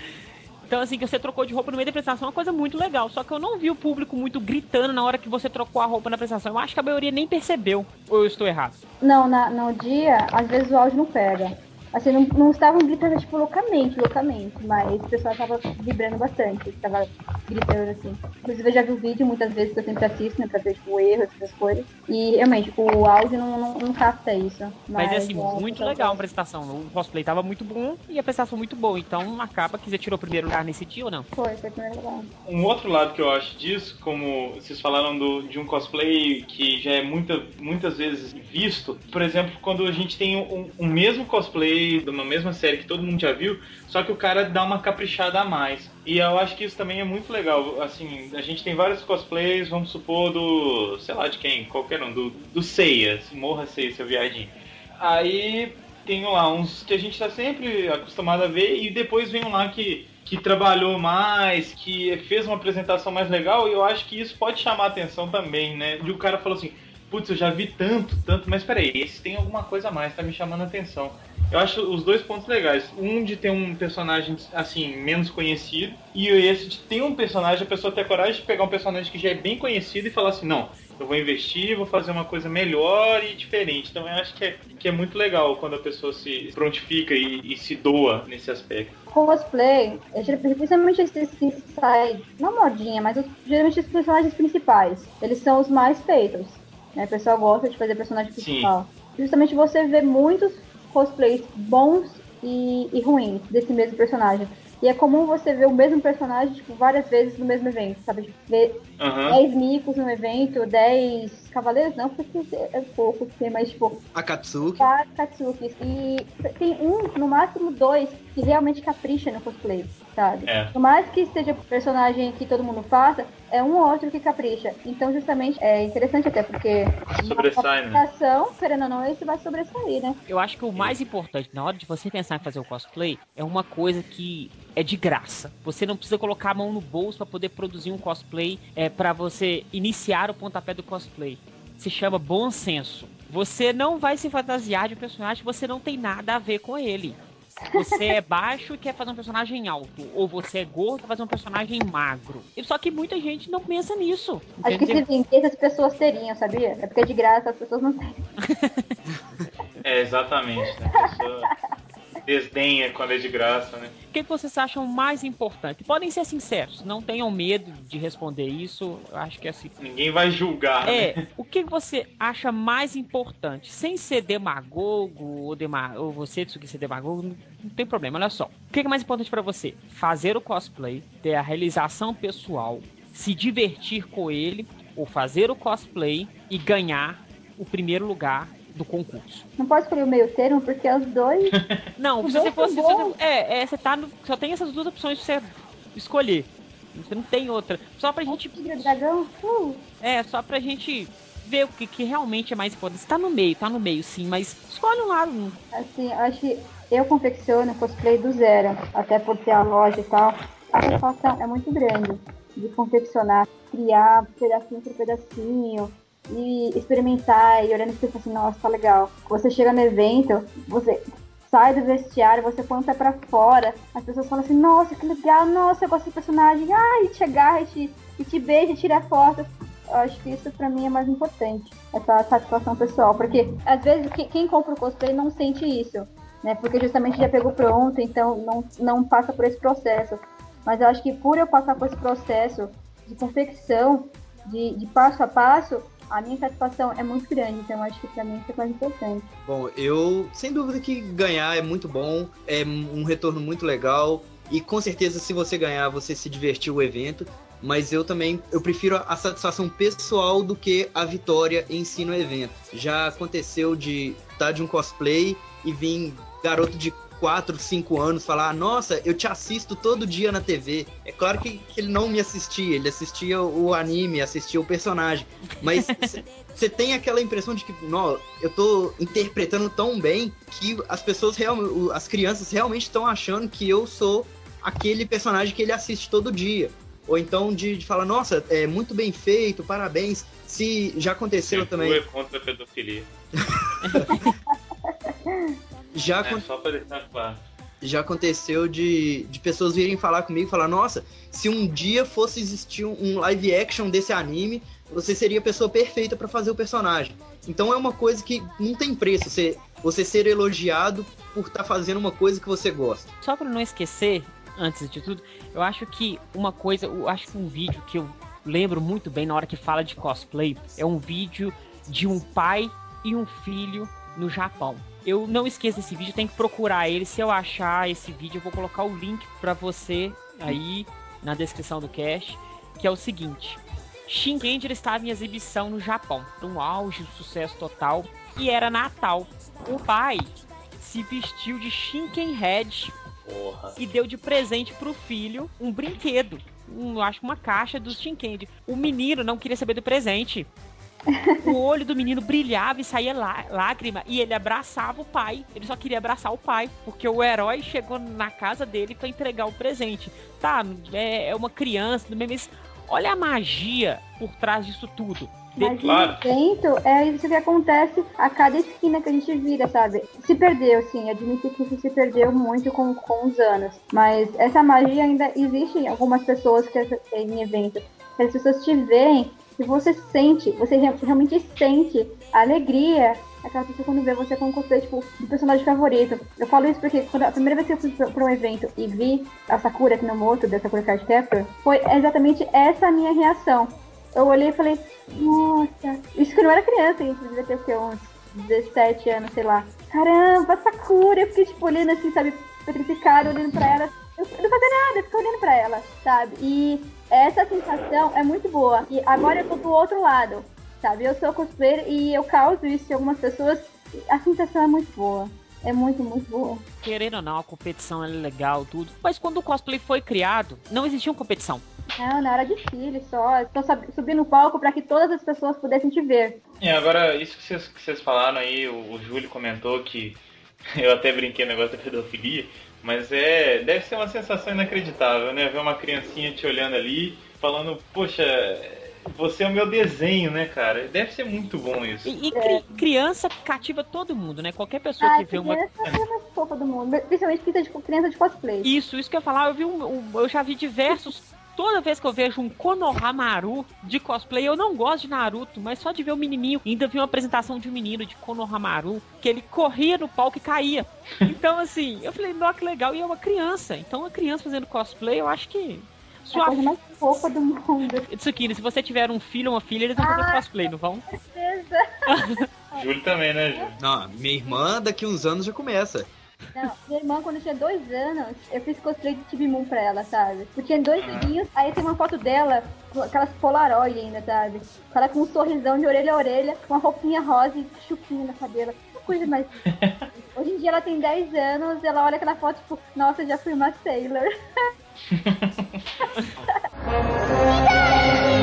Então, assim, que você trocou de roupa no meio da apresentação é uma coisa muito legal. Só que eu não vi o público muito gritando na hora que você trocou a roupa na apresentação. Eu acho que a maioria nem percebeu. Ou eu estou errado? Não, na, no dia, às vezes o áudio não pega. Assim, não, não estavam gritando, tipo, loucamente, loucamente, mas o pessoal tava vibrando bastante, tava gritando, assim. Inclusive, eu já vi o vídeo muitas vezes que eu sempre assisto, né, pra ver, tipo, erros, essas coisas. E, realmente, tipo, o áudio não, não, não capta isso. Mas, Mas, é assim, muito legal a apresentação. O cosplay tava muito bom e a apresentação muito boa. Então acaba que você tirou o primeiro lugar nesse dia ou não? Foi, foi o primeiro lugar. Um outro lado que eu acho disso, como vocês falaram do, de um cosplay que já é muita, muitas vezes visto, por exemplo, quando a gente tem um, um mesmo cosplay de uma mesma série que todo mundo já viu, só que o cara dá uma caprichada a mais. E eu acho que isso também é muito legal. Assim, a gente tem vários cosplays, vamos supor, do. sei lá de quem, qualquer um, do, do Seiya, morra Seiya, seu viadinho. Aí tem lá uns que a gente tá sempre acostumado a ver, e depois vem um lá que que trabalhou mais, que fez uma apresentação mais legal, e eu acho que isso pode chamar atenção também, né? De o cara falou assim, putz, eu já vi tanto, tanto, mas peraí, esse tem alguma coisa a mais, tá me chamando a atenção. Eu acho os dois pontos legais. Um de ter um personagem, assim, menos conhecido, e esse de ter um personagem, a pessoa ter a coragem de pegar um personagem que já é bem conhecido e falar assim, não, eu vou investir, vou fazer uma coisa melhor e diferente. Então eu acho que é, que é muito legal quando a pessoa se prontifica e, e se doa nesse aspecto. Cosplay, principalmente esses que saem, não modinha, mas geralmente os personagens principais, eles são os mais feitos. Né? O pessoal gosta de fazer personagem Sim. principal. Justamente você vê muitos cosplays bons e, e ruins desse mesmo personagem. E é comum você ver o mesmo personagem, tipo, várias vezes no mesmo evento, sabe? Tipo, ver Aham. 10 micos no evento, 10 cavaleiros, não, porque é pouco, tem mais, tipo, Akatsuki. quatro Katsukis. E tem um, no máximo dois, que realmente capricha no cosplay, sabe? É. Por mais que seja personagem que todo mundo faça, é um ou outro que capricha. Então, justamente, é interessante até, porque Sobressai, né? querendo ou não, esse vai sobressair, né? Eu acho que o mais importante na hora de você pensar em fazer o cosplay é uma coisa que é de graça. Você não precisa colocar a mão no bolso para poder produzir um cosplay é, para você iniciar o pontapé do cosplay. Se chama bom senso. Você não vai se fantasiar de um personagem que você não tem nada a ver com ele. Você é baixo e quer fazer um personagem alto. Ou você é gordo e quer fazer um personagem magro. E Só que muita gente não pensa nisso. Acho que entendeu? se vinguesse as pessoas teriam, sabia? É porque de graça as pessoas não têm. É, exatamente. Né? A pessoa desdenha quando é de graça, né? O que que vocês acham mais importante? Podem ser sinceros, não tenham medo de responder isso. Eu acho que é assim. Ninguém vai julgar, né? É, o que você acha mais importante? Sem ser demagogo ou, dema ou você que ser demagogo, não, tem problema, olha só. O que é mais importante pra você? Fazer o cosplay, ter a realização pessoal, se divertir com ele, ou fazer o cosplay e ganhar o primeiro lugar do concurso. Não pode escolher o meio termo, porque os dois. Não, Os se você dois fosse. são se bons. você- é, é, você tá no, só tem essas duas opções pra você escolher. Você não tem outra. Só pra gente. Tigre dragão, uh, É, só pra gente ver o que, que realmente é mais importante. Você tá no meio, tá no meio, sim, mas escolhe um lado. assim, eu acho que eu confecciono cosplay do zero, até por ter a loja e tal. A satisfação é muito grande de confeccionar, criar pedacinho por pedacinho e experimentar e olhando e assim, nossa, tá legal. Você chega no evento, você sai do vestiário, você põe o pé pra fora, as pessoas falam assim, nossa, que legal, nossa, eu gosto desse personagem, ai, te agarra e te, e te beija tira foto. Eu acho que isso pra mim é mais importante, essa satisfação pessoal, porque às vezes que- quem compra o cosplay não sente isso, né? Porque justamente já pegou pronto, então não, não passa por esse processo. Mas eu acho que por eu passar por esse processo de confecção, de, de passo a passo, a minha satisfação é muito grande, então acho que pra mim isso é mais importante. Bom, eu sem dúvida que ganhar é muito bom, é um retorno muito legal e com certeza se você ganhar você se divertiu o evento, mas eu também eu prefiro a satisfação pessoal do que a vitória em si no evento. Já aconteceu de estar de um cosplay e vir garoto de 4, 5 anos falar: Nossa, eu te assisto todo dia na TV. É claro que, que ele não me assistia, ele assistia o anime, assistia o personagem. Mas você tem aquela impressão de que, não, eu tô interpretando tão bem que as pessoas realmente, as crianças realmente estão achando que eu sou aquele personagem que ele assiste todo dia. Ou então de, de falar, nossa, é muito bem feito, parabéns. Se já aconteceu Senpu também. é contra a pedofilia. Já, É, só pra deixar claro. já aconteceu de, de pessoas virem falar comigo e falar, nossa, se um dia fosse existir um live action desse anime, você seria a pessoa perfeita para fazer o personagem. Então é uma coisa que não tem preço, você, você ser elogiado por estar tá fazendo uma coisa que você gosta. Só para não esquecer, antes de tudo, eu acho que uma coisa, eu acho que um vídeo que eu lembro muito bem na hora que fala de cosplay é um vídeo de um pai e um filho no Japão. Eu não esqueço esse vídeo, tem que procurar ele. Se eu achar esse vídeo, eu vou colocar o link para você aí na descrição do cast, que é o seguinte: Shinkenger estava em exibição no Japão, um auge, um sucesso total, e era Natal. O pai se vestiu de Shinkenhead Porra. e deu de presente pro filho um brinquedo. Um, acho que uma caixa dos Shinkenger. O menino não queria saber do presente. O olho do menino brilhava e saía lá, lágrima e ele abraçava o pai. Ele só queria abraçar o pai, porque o herói chegou na casa dele para entregar o presente. Tá, é, é uma criança, mas olha a magia por trás disso tudo. Mas claro. evento é isso que acontece a cada esquina que a gente vira, sabe? Se perdeu, sim, admito que isso se perdeu muito com, com os anos. Mas essa magia ainda existe em algumas pessoas que em eventos. As pessoas te veem e você sente, você realmente sente a alegria aquela pessoa quando vê você com cosplay, tipo, do personagem favorito. Eu falo isso porque quando a primeira vez que eu fui pra um evento e vi a Sakura aqui no moto, da Sakura Card Captor, foi exatamente essa a minha reação. Eu olhei e falei, nossa, isso que eu não era criança, gente, devia ter o quê? Uns 17 anos, sei lá. Caramba, Sakura! Eu fiquei, tipo, olhando assim, sabe, petrificada, olhando pra ela. Eu não fazia nada, eu fiquei olhando pra ela, sabe? E essa sensação é muito boa. E agora eu tô do outro lado, sabe? Eu sou cosplayer e eu causo isso em algumas pessoas. A sensação é muito boa. É muito, muito boa. Querendo ou não, a competição é legal, tudo. Mas quando o cosplay foi criado, não existia uma competição. Não, não era desfile só. Estou subindo no palco para que todas as pessoas pudessem te ver. É, agora, isso que vocês, que vocês falaram aí, o, o Júlio comentou que eu até brinquei no negócio da pedofilia, mas é deve ser uma sensação inacreditável, né? Ver uma criancinha te olhando ali, falando, poxa, você é o meu desenho, né, cara? Deve ser muito bom isso. E, e cri criança cativa todo mundo, né? Qualquer pessoa ah, que vê uma. Criança é a mais fofa do mundo, principalmente criança de cosplay. Isso, isso que eu ia falar. Eu vi um, um eu já vi diversos toda vez que eu vejo um Konohamaru de cosplay, eu não gosto de Naruto, mas só de ver o menininho, ainda vi uma apresentação de um menino de Konohamaru, que ele corria no palco e caía. Então, assim, eu falei, nossa, que legal, e é uma criança. Então, uma criança fazendo cosplay, eu acho que sua... É a coisa mais fofa do mundo. Tsukino, se você tiver um filho ou uma filha, eles vão fazer ah, cosplay, não vão? Com certeza. Júlio também, né, Júlio? Não, minha irmã daqui uns anos já começa. Não, minha irmã, quando tinha dois anos, eu fiz cosplay de Tibi Moon pra ela, sabe? Eu tinha dois dedinhos, aí tem uma foto dela, com aquelas Polaroid ainda, sabe? Ela com um sorrisão de orelha a orelha, com uma roupinha rosa e chupinha na cabelo. Uma coisa mais. Hoje em dia ela tem 10 anos, ela olha aquela foto, tipo, nossa, já fui uma Sailor.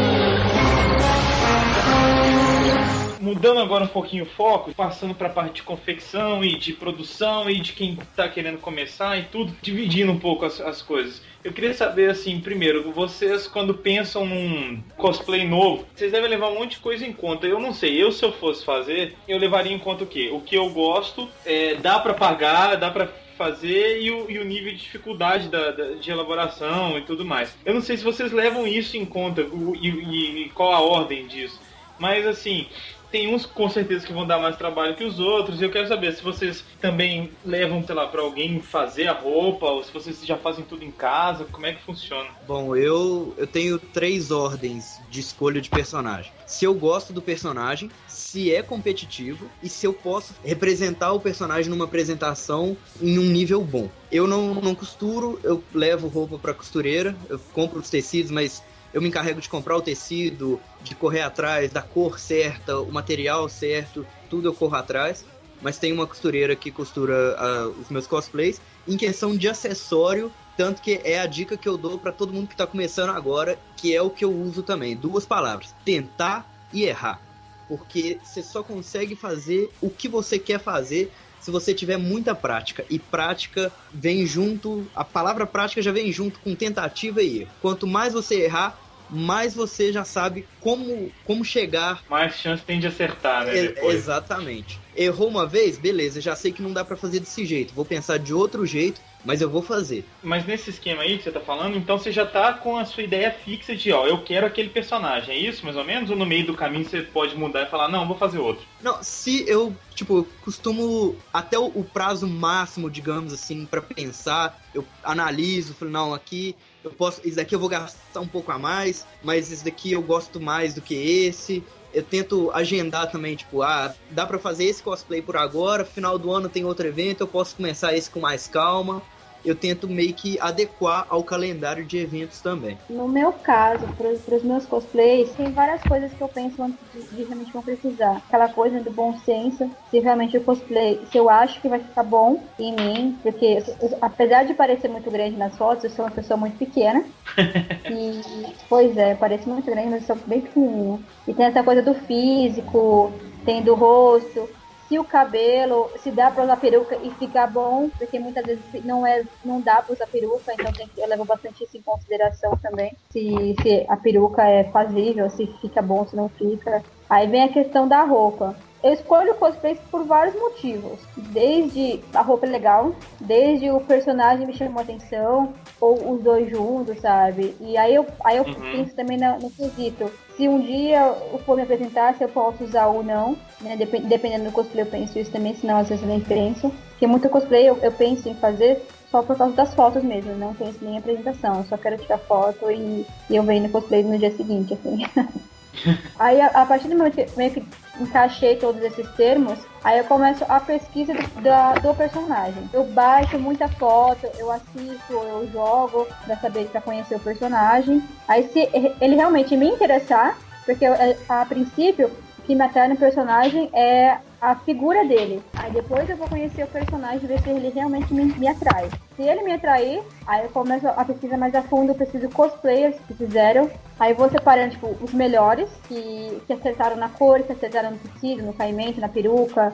mudando agora um pouquinho o foco, passando para a parte de confecção e de produção e de quem está querendo começar e tudo, dividindo um pouco as, as coisas. Eu queria saber, assim, primeiro, vocês quando pensam num cosplay novo, vocês devem levar um monte de coisa em conta. Eu não sei, eu se eu fosse fazer, eu levaria em conta o quê? O que eu gosto, é, dá para pagar, dá para fazer e o, e o, nível de dificuldade da, da, de elaboração e tudo mais. Eu não sei se vocês levam isso em conta o, e, e qual a ordem disso. Mas assim, tem uns com certeza que vão dar mais trabalho que os outros. E eu quero saber se vocês também levam, sei lá, para alguém fazer a roupa, ou se vocês já fazem tudo em casa, como é que funciona? Bom, eu, eu tenho três ordens de escolha de personagem. Se eu gosto do personagem, se é competitivo e se eu posso representar o personagem numa apresentação em um nível bom. Eu não, não costuro, eu levo roupa para costureira, eu compro os tecidos, mas eu me encarrego de comprar o tecido, de correr atrás da cor certa, o material certo, tudo eu corro atrás. Mas tem uma costureira que costura uh, os meus cosplays. Em questão de acessório, tanto que é a dica que eu dou para todo mundo que está começando agora, que é o que eu uso também. Duas palavras: tentar e errar. Porque você só consegue fazer o que você quer fazer se você tiver muita prática. E prática vem junto, a palavra prática já vem junto com tentativa e erro. Quanto mais você errar, mais você já sabe como, como chegar. Mais chance tem de acertar, né? É, exatamente. Errou uma vez, beleza, já sei que não dá para fazer desse jeito. Vou pensar de outro jeito mas eu vou fazer. Mas nesse esquema aí que você tá falando, então você já tá com a sua ideia fixa de, ó, eu quero aquele personagem, é isso mais ou menos? Ou no meio do caminho você pode mudar e falar, não, vou fazer outro? Não, se eu, tipo, eu costumo até o, o prazo máximo, digamos assim, pra pensar, eu analiso, falo, não, aqui eu posso, isso daqui eu vou gastar um pouco a mais, mas esse daqui eu gosto mais do que esse. Eu tento agendar também, tipo, ah, dá pra fazer esse cosplay por agora, final do ano tem outro evento, eu posso começar esse com mais calma. Eu tento meio que adequar ao calendário de eventos também. No meu caso, para os meus cosplays, tem várias coisas que eu penso antes de, de realmente concretizar. Aquela coisa do bom senso, se realmente o cosplay, se eu acho que vai ficar bom em mim, porque eu- apesar de parecer muito grande nas fotos, eu sou uma pessoa muito pequena. e, pois é, parece muito grande, mas eu sou bem pequenininha. E tem essa coisa do físico, tem do rosto. Se o cabelo, se dá pra usar peruca e ficar bom, porque muitas vezes não é, não dá pra usar peruca, então tem que, eu levo bastante isso em consideração também. Se, se a peruca é fazível, se fica bom, se não fica. Aí vem a questão da roupa. Eu escolho cosplays por vários motivos. Desde a roupa é legal, desde o personagem me chamou atenção, ou os dois juntos, sabe? E aí eu, aí eu Uhum. penso também na- no quesito. Se um dia eu for me apresentar, se eu posso usar ou não, né? Depen- Dependendo do cosplay eu penso isso também, senão às vezes eu nem penso. Porque muito cosplay eu, eu penso em fazer só por causa das fotos mesmo, não penso nem em apresentação. Eu só quero tirar foto e, e eu venho no cosplay no dia seguinte, assim. Aí, a, a partir do momento que encaixei todos esses termos, aí eu começo a pesquisa do, da- do personagem. Eu baixo muita foto, eu assisto, eu jogo pra saber, pra conhecer o personagem. Aí se ele realmente me interessar, porque eu- a princípio o que me atrai no personagem é a figura dele. Aí depois eu vou conhecer o personagem e ver se ele realmente me, me atrai. Se ele me atrair, aí eu começo a pesquisa mais a fundo, eu preciso cosplayers que fizeram. Aí vou separando, tipo, os melhores, que, que acertaram na cor, que acertaram no tecido, no caimento, na peruca,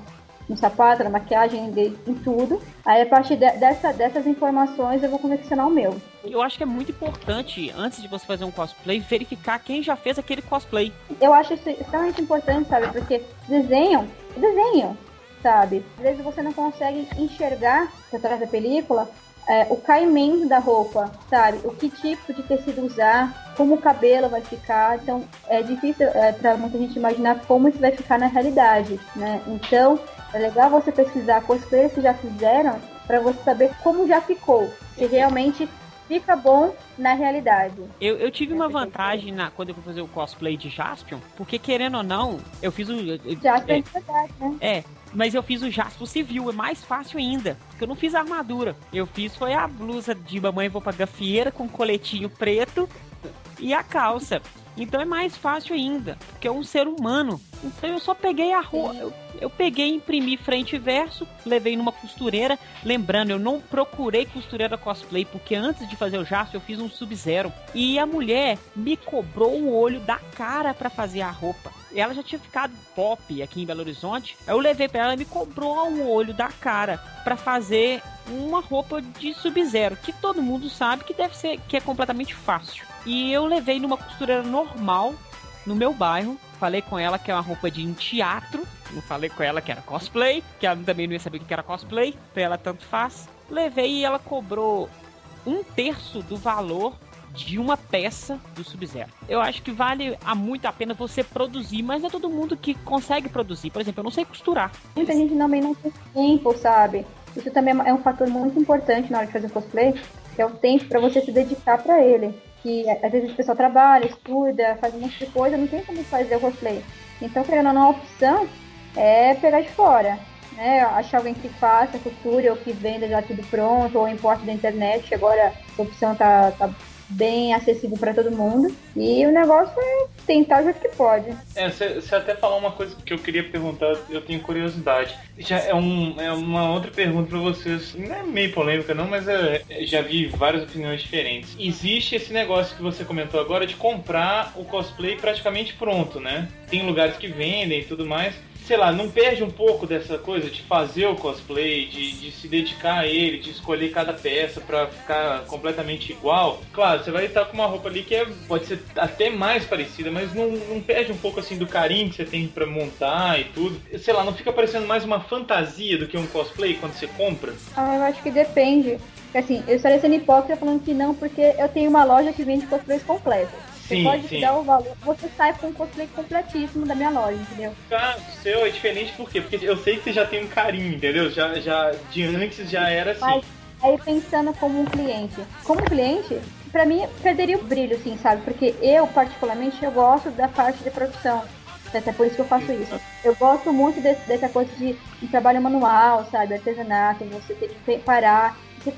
no sapato, na maquiagem, em tudo. Aí a partir de- dessa, dessas informações eu vou confeccionar o meu. Eu acho que é muito importante, antes de você fazer um cosplay, verificar quem já fez aquele cosplay. Eu acho isso extremamente importante, sabe? Porque desenham, desenham, sabe? Às vezes você não consegue enxergar atrás da película é, o caimento da roupa, sabe? O que tipo de tecido usar, como o cabelo vai ficar. Então é difícil é, para muita gente imaginar como isso vai ficar na realidade, né? Então é legal você pesquisar cosplayers que já fizeram para você saber como já ficou, se realmente fica bom na realidade. Eu, eu tive uma vantagem na, quando eu fui fazer o cosplay de Jaspion, porque querendo ou não, eu fiz o. Já é, é verdade, né? é, mas eu fiz o Jaspion civil, é mais fácil ainda. Porque eu não fiz a armadura. Eu fiz foi a blusa de mamãe vou pra gafieira com coletinho preto e a calça. Então é mais fácil ainda, porque é um ser humano. Então eu só peguei a roupa. Eu, eu peguei, imprimi frente e verso, levei numa costureira. Lembrando, eu não procurei costureira cosplay, porque antes de fazer o Jasper eu fiz um Sub-Zero. E a mulher me cobrou o olho da cara pra fazer a roupa. Ela já tinha ficado pop aqui em Belo Horizonte. Eu levei pra ela e me cobrou o olho da cara pra fazer uma roupa de Sub-Zero, que todo mundo sabe que deve ser que é completamente fácil. E eu levei numa costureira normal no meu bairro. Falei com ela que é uma roupa de um teatro. Falei com ela que era cosplay, que ela também não ia saber o que era cosplay. Pra ela tanto faz. Levei e ela cobrou um terço do valor de uma peça do Sub-Zero. Eu acho que vale a muito a pena você produzir, mas não é todo mundo que consegue produzir. Por exemplo, eu não sei costurar. Muita gente também não tem tempo, sabe? Isso também é um fator muito importante na hora de fazer cosplay, que é o tempo para você se dedicar para ele. Que às vezes a pessoa trabalha, estuda, faz um monte de coisa, não tem como fazer o cosplay. Então, querendo ou não, a opção é pegar de fora. Né? Achar alguém que faça, costure ou que venda já tudo pronto, ou importe da internet, agora a opção tá, tá bem acessível para todo mundo. E o negócio é tentar o jeito que pode. É, você até falou uma coisa que eu queria perguntar, eu tenho curiosidade. Já é, um, é uma outra pergunta pra vocês, não é meio polêmica não, mas é, já vi várias opiniões diferentes. Existe esse negócio que você comentou agora de comprar o cosplay praticamente pronto, né? Tem lugares que vendem e tudo mais. Sei lá, não perde um pouco dessa coisa de fazer o cosplay, de, de se dedicar a ele, de escolher cada peça pra ficar completamente igual? Claro, você vai estar com uma roupa ali que é, pode ser até mais parecida, mas não, não perde um pouco assim do carinho que você tem pra montar e tudo. Sei lá, não fica parecendo mais uma fantasia do que um cosplay quando você compra? Ah, eu acho que depende. Assim, eu estaria sendo hipócrita falando que não, porque eu tenho uma loja que vende cosplays completos. Você Sim, pode sim. dar o valor, você sai com um cosplay completíssimo da minha loja, entendeu? Cara, o seu é diferente por quê? Porque eu sei que você já tem um carinho, entendeu? Já, já de antes já era assim. Mas aí pensando como um cliente. Como cliente, pra mim perderia o brilho, assim, sabe? Porque eu, particularmente, eu gosto da parte de produção. Até por isso que eu faço isso. Eu gosto muito desse- dessa coisa de, de trabalho manual, sabe? Artesanato, você ter que parar.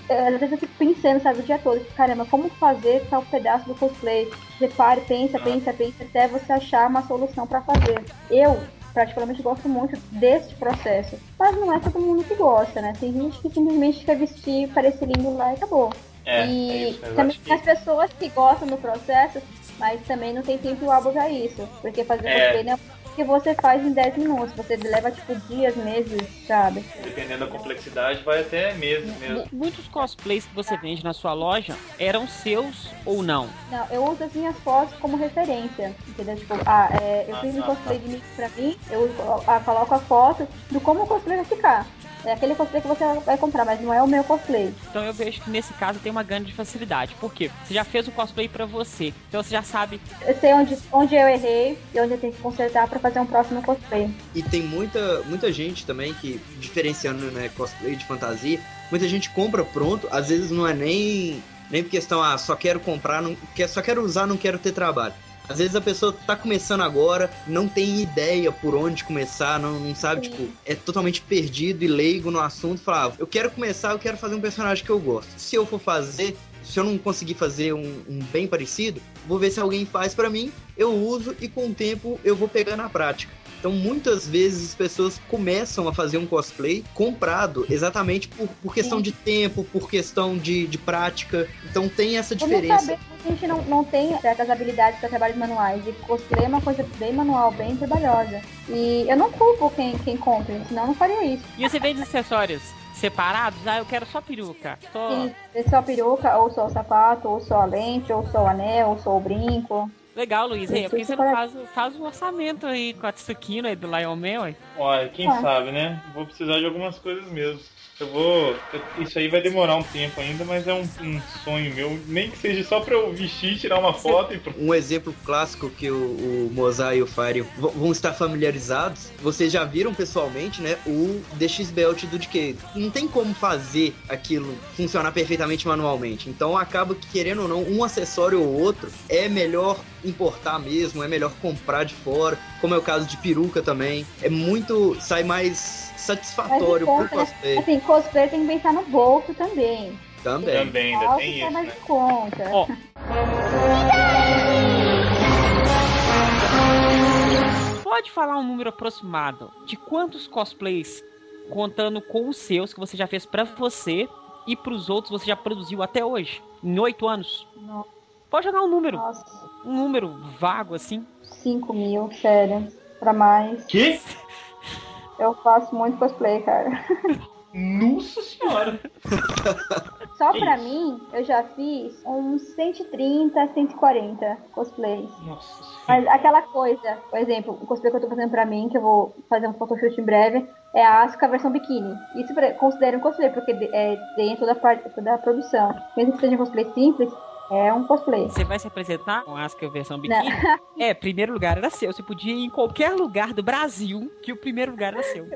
Às vezes eu fico pensando, sabe, o dia todo, tipo, caramba, como fazer tal pedaço do cosplay? Para, pensa, pensa, pensa, até você achar uma solução pra fazer. Eu, particularmente, gosto muito desse processo. Mas não é todo mundo que gosta, né? Tem gente que simplesmente quer vestir, parecer lindo lá e acabou. É, e é isso. Também tem as pessoas que gostam do processo, mas também não tem tempo hábil pra isso. Porque fazer É. cosplay não é que você faz em 10 minutos. Você leva, tipo, dias, meses, sabe? Dependendo da complexidade, vai até meses mesmo. Mu- Muitos cosplays que você vende na sua loja eram seus ou não? Não, eu uso as minhas fotos como referência, entendeu? Tipo, ah, é, eu Ah, fiz um tá, cosplay de mim pra mim, eu ah, coloco a foto do como o cosplay vai ficar. É aquele cosplay que você vai comprar, mas não é o meu cosplay. Então eu vejo que nesse caso tem uma grande facilidade. Por quê? Você já fez o cosplay pra você. Então você já sabe. Eu sei onde, onde eu errei e onde eu tenho que consertar pra fazer um próximo cosplay. E tem muita, muita gente também que, diferenciando né, cosplay de fantasia, muita gente compra pronto, às vezes não é nem, nem por questão, ah, só quero comprar, não, quer, só quero usar, não quero ter trabalho. Às vezes a pessoa tá começando agora, não tem ideia por onde começar, não, não sabe, Sim. tipo, é totalmente perdido e leigo no assunto. Fala, ah, eu quero começar, eu quero fazer um personagem que eu gosto. Se eu for fazer, se eu não conseguir fazer um, um bem parecido, vou ver se alguém faz pra mim, eu uso e com o tempo eu vou pegando a prática. Então, muitas vezes as pessoas começam a fazer um cosplay comprado exatamente por, por questão de tempo, por questão de, de prática. Então, tem essa diferença. a gente não, não tem certas habilidades para trabalhos manuais. E cosplay é uma coisa bem manual, bem trabalhosa. E eu não culpo quem, quem compra, senão eu não faria isso. E você vende acessórios separados? Ah, eu quero só peruca. Só... Sim, é só peruca, ou só o sapato, ou só a lente, ou só o anel, ou só o brinco. Legal, Luiz. Ei, por que você não faz, faz um orçamento aí com a Tsukino aí do Lion Man, ué? Olha, quem Ah. sabe, né? Vou precisar de algumas coisas mesmo. Eu vou. Isso aí vai demorar um tempo ainda, mas é um, um sonho meu. Nem que seja só pra eu vestir, tirar uma foto e. Um exemplo clássico que o, o Mozart e o Fire vão estar familiarizados, vocês já viram pessoalmente, né? O DX Belt do Decade. Não tem como fazer aquilo funcionar perfeitamente manualmente. Então acaba que, querendo ou não, um acessório ou outro é melhor importar mesmo, é melhor comprar de fora, como é o caso de peruca também. É muito. sai mais satisfatório Mas pro conta, né? cosplay Assim, cosplay tem que pensar no bolso também. também. Também, ainda tem que isso, mais né? em conta. Ó. Pode falar um número aproximado de quantos cosplays, contando com os seus, que você já fez pra você e pros outros você já produziu até hoje? Em oito anos? No- Pode jogar um número, Nossa, um número vago assim. 5 mil, sério. Pra mais. Que? Eu faço muito cosplay, cara. Nossa senhora! Só Que pra isso? mim, eu já fiz uns 130, 140 cosplays. Nossa senhora. Mas aquela coisa, por exemplo, o cosplay que eu tô fazendo pra mim, que eu vou fazer um photoshoot em breve, é a Asuka versão biquíni. Isso considero um cosplay, porque é dentro da parte da produção. Mesmo que seja um cosplay simples, é um cosplay. Você vai se apresentar com a Asuka versão biquíni? É, primeiro lugar era seu. Você podia ir em qualquer lugar do Brasil que o primeiro lugar era seu.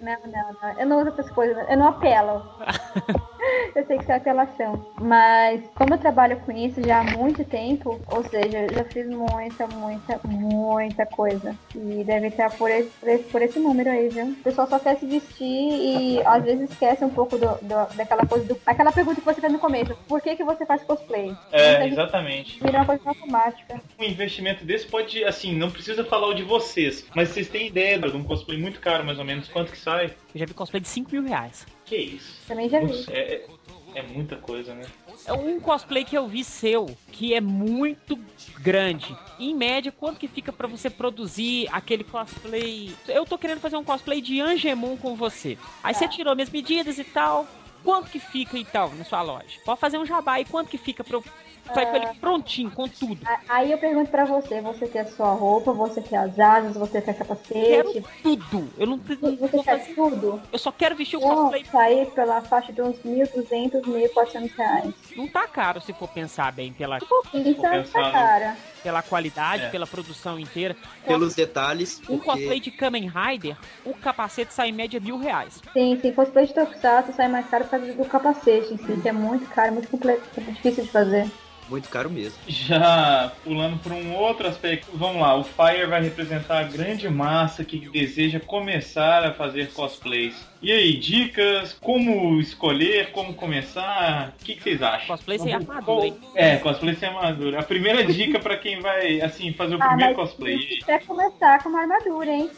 Não, não, não. Eu não uso essas coisas. Eu não apelo. eu sei que isso é apelação. Mas como eu trabalho com isso já há muito tempo, ou seja, eu já fiz muita, muita, muita coisa. E deve estar por esse, por esse, por esse número aí, viu? O pessoal só quer se vestir e às vezes esquece um pouco do, do- daquela coisa do. Aquela pergunta que você fez no começo. Por que, que você faz cosplay? É, exatamente. Vira uma coisa automática. Um investimento desse pode, assim, não precisa falar o de vocês, mas vocês têm ideia de um cosplay muito caro, mais ou menos, quanto que sai? Eu já vi cosplay de 5 mil reais. Que isso? Também já vi. É- é- É muita coisa, né? É um cosplay que eu vi seu, que é muito grande. Em média, quanto que fica pra você produzir aquele cosplay? Eu tô querendo fazer um cosplay de Angemon com você. Aí você tirou minhas medidas e tal. Quanto que fica então na sua loja? Pode fazer um jabá e quanto que fica pra eu sair com ele prontinho, com tudo? Aí eu pergunto pra você, você quer a sua roupa, você quer as asas, você quer capacete, Quero tudo. Eu não, não você quer fazer. tudo? Eu só quero vestir o Vão cosplay. sair pela faixa de uns 1.200, 1.400 reais. Não tá caro se for pensar bem pela, Isso é né? cara. pela qualidade, É. pela produção inteira. Pelos detalhes, Um porque cosplay de Kamen Rider, o capacete sai em média mil reais. Sim, sim, cosplay de Tokusatsu sai mais caro por causa do capacete em si, que é muito caro, muito complexo, difícil de fazer. Muito caro mesmo. Já pulando para um outro aspecto, vamos lá, o Fire vai representar a grande massa que deseja começar a fazer cosplays. E aí, dicas, como escolher, como começar? O que, que vocês acham? Cosplay sem armadura, hein? É, cosplay sem armadura. A primeira dica para quem vai, assim, fazer o Ah, primeiro mas cosplay. se quer começar com uma armadura, hein?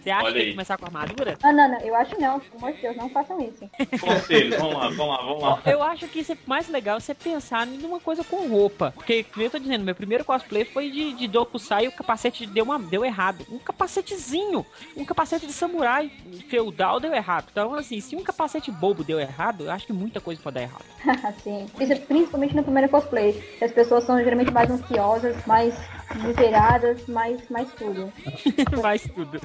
Você acha Olha que tem que começar com armadura? Ah, não, não, eu acho não, pelo amor de Deus, não façam isso. Conselhos, vamos lá, vamos lá, vamos lá. Eu acho que isso é mais legal você pensar em uma coisa com roupa. Porque, como eu tô dizendo, meu primeiro cosplay foi de, de Dokusai e o capacete deu, uma, deu errado. Um capacetezinho, um capacete de samurai feudal deu errado. Então, assim, se um capacete bobo deu errado, eu acho que muita coisa pode dar errado. assim, isso principalmente no primeiro cosplay, que as pessoas são geralmente mais ansiosas, mais desesperadas, mais, mais tudo. Mas tudo.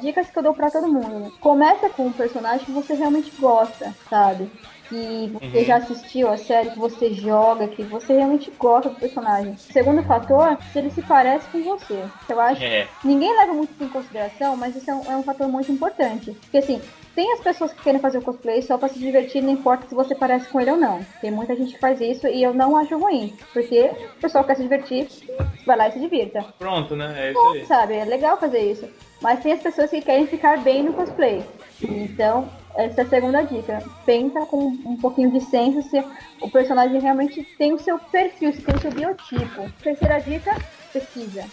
Dicas que eu dou pra todo mundo. Começa com um personagem que você realmente gosta, sabe? Que você Uhum. já assistiu a série, que você joga, que você realmente gosta do personagem. Segundo fator, se ele se parece com você. Eu acho É, Ninguém leva muito isso em consideração, mas isso é um, é um fator muito importante. Porque assim, tem as pessoas que querem fazer o cosplay só pra se divertir, não importa se você parece com ele ou não. Tem muita gente que faz isso e eu não acho ruim. Porque o pessoal quer se divertir, vai lá e se divirta. pronto, né? É isso aí. Sabe? É legal fazer isso. Mas tem as pessoas que querem ficar bem no cosplay. Então, essa é a segunda dica. Pensa com um pouquinho de senso se o personagem realmente tem o seu perfil, se tem o seu biotipo. Terceira dica, pesquisa.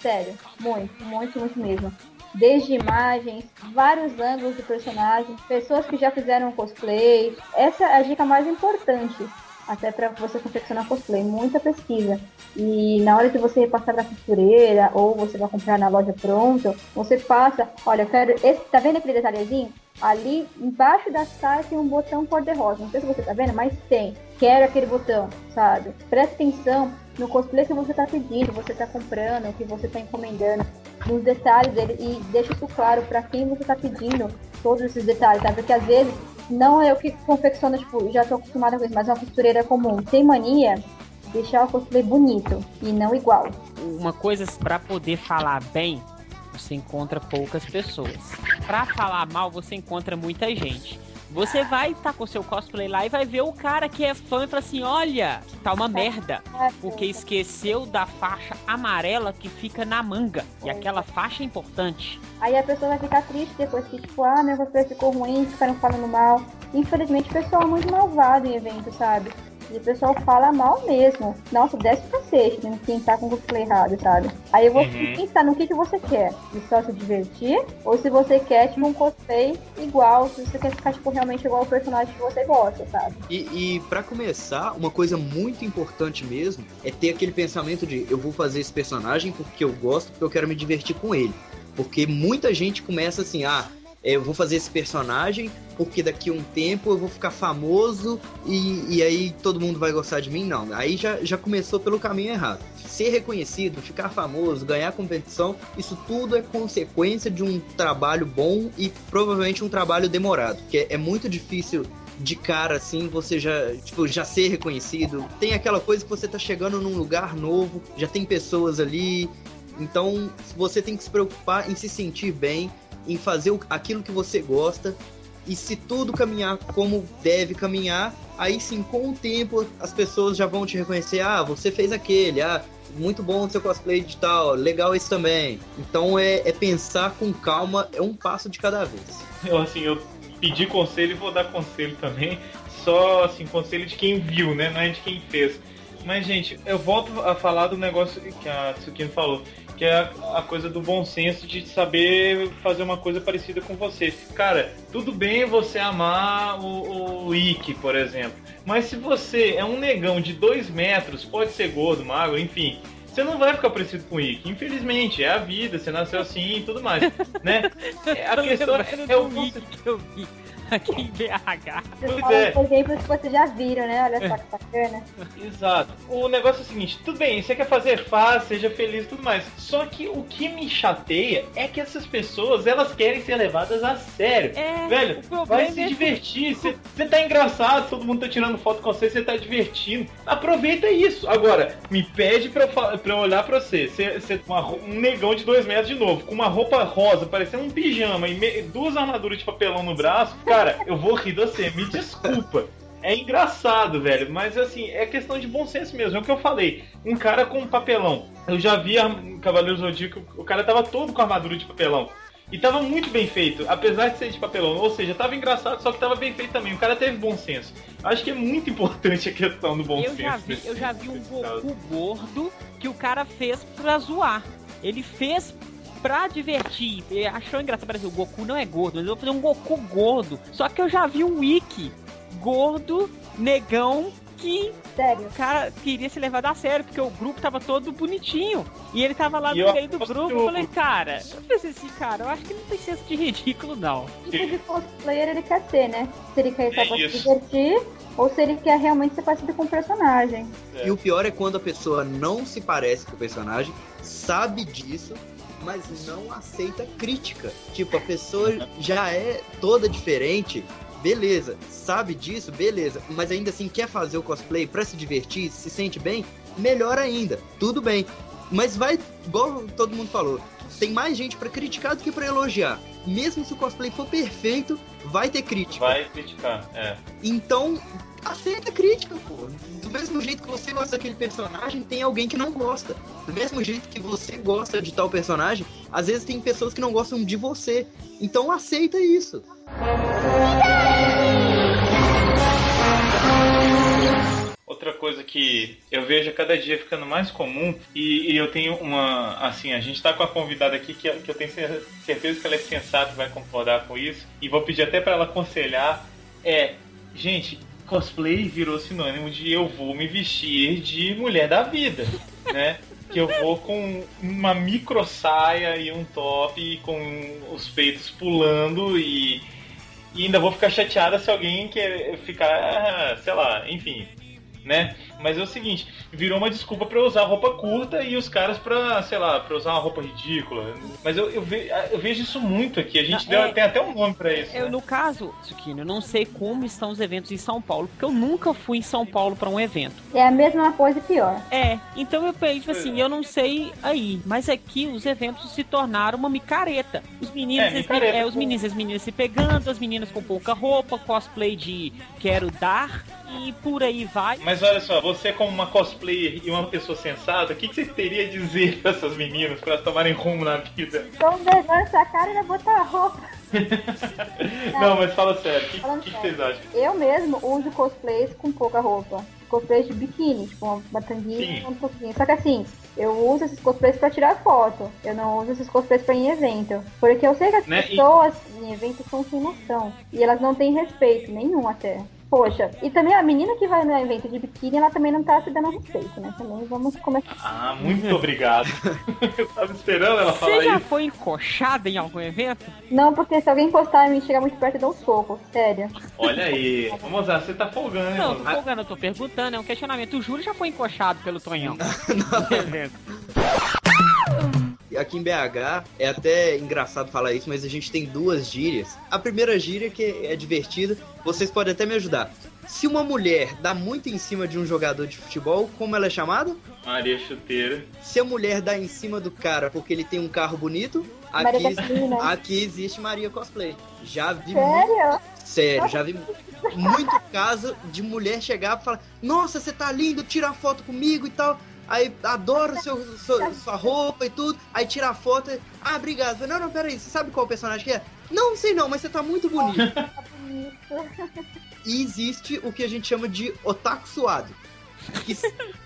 Sério, muito, muito, muito mesmo. Desde imagens, vários ângulos do personagem, pessoas que já fizeram cosplay. Essa é a dica mais importante. Até para você confeccionar cosplay, muita pesquisa. E na hora que você passar da costureira ou você vai comprar na loja pronto, você passa, olha, eu quero. Esse, tá vendo aquele detalhezinho? Ali embaixo da saia tem um botão cor-de-rosa. Não sei se você tá vendo, mas tem. Quero aquele botão, sabe? Presta atenção no cosplay que você tá pedindo, você tá comprando, que você tá encomendando, nos detalhes dele e deixa isso claro para quem você tá pedindo todos esses detalhes, sabe? Porque às vezes não é eu que confecciona, tipo, já tô acostumada com isso, mas uma costureira comum. Tem mania de deixar o cosplay bonito e não igual. Uma coisa pra poder falar bem, você encontra poucas pessoas. Pra falar mal, você encontra muita gente. Você vai estar com o seu cosplay lá e vai ver o cara que é fã e fala assim: olha, tá uma merda. Porque esqueceu da faixa amarela que fica na manga. E aquela faixa é importante. Aí a pessoa vai ficar triste depois que, tipo, ah, meu cosplay ficou ruim, ficaram falando mal. Infelizmente, o pessoal é muito malvado em evento, sabe? E o pessoal fala mal mesmo. Nossa, desce o cacete né, quem tá com o errado, sabe? Aí eu vou Uhum. pensar no que, que você quer. Se só se divertir, ou se você quer, tipo, um cosplay igual, se você quer ficar, tipo, realmente igual ao personagem que você gosta, sabe? E, e para começar, uma coisa muito importante mesmo é ter aquele pensamento de eu vou fazer esse personagem porque eu gosto, porque eu quero me divertir com ele. Porque muita gente começa assim, ah, eu vou fazer esse personagem porque daqui a um tempo eu vou ficar famoso e, e aí todo mundo vai gostar de mim. Não, aí já, já começou pelo caminho errado. Ser reconhecido, ficar famoso, ganhar competição, isso tudo é consequência de um trabalho bom e provavelmente um trabalho demorado. Porque é muito difícil de cara, assim, você já, tipo, já ser reconhecido. Tem aquela coisa que você tá chegando num lugar novo, já tem pessoas ali. Então, você tem que se preocupar em se sentir bem, em fazer aquilo que você gosta. E se tudo caminhar como deve caminhar, aí sim, com o tempo, as pessoas já vão te reconhecer. Ah, você fez aquele, ah, muito bom o seu cosplay de tal, legal esse também. Então é, é pensar com calma, é um passo de cada vez. Eu, assim, eu pedi conselho e vou dar conselho também. Só, assim, conselho de quem viu, né? Não é de quem fez. Mas, gente, eu volto a falar do negócio que a Tsukino falou. Que é a, a coisa do bom senso de saber fazer uma coisa parecida com você. Cara, tudo bem você amar o, o Ikki, por exemplo, mas se você é um negão de dois metros, pode ser gordo, magro, enfim, você não vai ficar parecido com o Ikki. Infelizmente, é a vida, você nasceu assim e tudo mais, né? A Tô questão é o do Que aqui em BH. É. Por exemplo, que vocês já viram, né? Olha só que bacana. Exato. O negócio é o seguinte, tudo bem, você quer fazer faz, seja feliz e tudo mais. Só que o que me chateia é que essas pessoas, elas querem ser levadas a sério. É, Velho, vai se é que- divertir. Você você tá engraçado, todo mundo tá tirando foto com você, você tá divertindo. Aproveita isso. Agora, me pede pra eu, fa- pra eu olhar pra você. Você, ro- um negão de dois metros de novo, com uma roupa rosa, parecendo um pijama e me- duas armaduras de papelão no braço. Cara, eu vou rir de você. Me desculpa. É engraçado, velho, mas assim, é questão de bom senso mesmo. É o que eu falei. Um cara com papelão. Eu já vi a Cavaleiro Zodíaco, o cara tava todo com armadura de papelão. E tava muito bem feito, apesar de ser de papelão. Ou seja, tava engraçado, só que tava bem feito também. O cara teve bom senso. Acho que é muito importante a questão do bom Eu senso. já vi, eu já vi um. Goku gordo que o cara fez pra zoar. Ele fez pra divertir. Achou engraçado, parecia, o Goku não é gordo, mas eu vou fazer um Goku gordo. Só que eu já vi um Wiki gordo, negão, que Sério. o cara queria ser levado a sério, porque o grupo tava todo bonitinho. E ele tava lá E no meio do grupo. Eu o- falei, cara, eu pensei assim, cara, eu acho que não tem senso de ridículo, não. Que tipo de cosplayer ele quer ser, né? Se ele quer ir só É pra se divertir ou se ele quer realmente ser parecido com o personagem. É. E o pior é quando a pessoa não se parece com o personagem, sabe disso, mas não aceita crítica. Tipo, a pessoa já é toda diferente, beleza, sabe disso, beleza, mas ainda assim quer fazer o cosplay pra se divertir, se sente bem, melhor ainda, tudo bem. Mas vai, igual todo mundo falou, tem mais gente pra criticar do que pra elogiar. Mesmo se o cosplay for perfeito, vai ter crítica. Vai criticar, é. Então, aceita a crítica, pô. Do mesmo jeito que você gosta daquele personagem, tem alguém que não gosta. Do mesmo jeito que você gosta de tal personagem, às vezes tem pessoas que não gostam de você. Então aceita isso. Outra coisa que eu vejo cada dia ficando mais comum, e, e eu tenho uma. Assim, a gente tá com a convidada aqui que, que eu tenho cer- certeza que ela é sensata vai concordar com isso, e vou pedir até pra ela aconselhar: é, gente, cosplay virou sinônimo de eu vou me vestir de mulher da vida, né? Que eu vou com uma micro saia e um top com os peitos pulando e, e ainda vou ficar chateada se alguém quer ficar, sei lá, enfim, né? Mas é o seguinte, virou uma desculpa pra eu usar roupa curta e os caras pra, sei lá, pra usar uma roupa ridícula. Mas eu, eu, ve- eu vejo isso muito aqui. A gente Não, deu- é- tem até um nome pra isso. Eu, né? no caso, Tsukino, eu não sei como estão os eventos em São Paulo, porque eu nunca fui em São Paulo pra um evento. É a mesma coisa e pior. É, então eu pensei, tipo Pois assim, é. eu não sei aí, mas aqui os eventos se tornaram uma micareta. Os meninos, É, micareta, é, os meninos, as meninas se pegando, as meninas com pouca roupa, cosplay de quero dar e por aí vai. Mas olha só, você como uma cosplayer e uma pessoa sensata, o que, que você teria a dizer pra essas meninas, pra elas tomarem rumo na vida? Então vergonha essa cara e vai botar a roupa. Não, mas fala sério, o que, que, que vocês acham? Eu mesmo uso cosplays com pouca roupa. Cosplays de biquíni, tipo uma, tanguinha e um pouquinho. Só que assim, eu uso esses cosplays pra tirar foto. Eu não uso esses cosplays pra ir em evento. Porque eu sei que as Né, e- pessoas em eventos são sem noção. E elas não têm respeito, nenhum até. Poxa, e também a menina que vai no evento de biquíni, ela também não tá se dando respeito, né? Também vamos começar. Ah, muito obrigado. Eu tava esperando ela falar Você já isso. foi encoxada em algum evento? Não, porque se alguém encostar em mim e chegar muito perto, eu dou um soco, sério. Olha aí, vamos lá, você tá folgando, hein, Não, tô folgando, eu tô perguntando, é um questionamento. O Júlio já foi encoxado pelo Tonhão. No evento. Aqui em BH é até engraçado falar isso, mas a gente tem duas gírias. A primeira gíria que é divertida, vocês podem até me ajudar. Se uma mulher dá muito em cima de um jogador de futebol, como ela é chamada? Maria Chuteira. Se a mulher dá em cima do cara porque ele tem um carro bonito, aqui, Gasolina. aqui existe Maria Cosplay. Já vi muito Sério? Sério, já vi muito caso de mulher chegar e falar: Nossa, você tá lindo, tira foto comigo e tal. Aí adoro seu, sua, sua roupa e tudo. Aí tira a foto. e, Ah, obrigado. Não, não, peraí, você sabe qual personagem que é? Não, sei não, mas você tá muito bonito. Tá bonito. E existe o que a gente chama de otaku suado. Que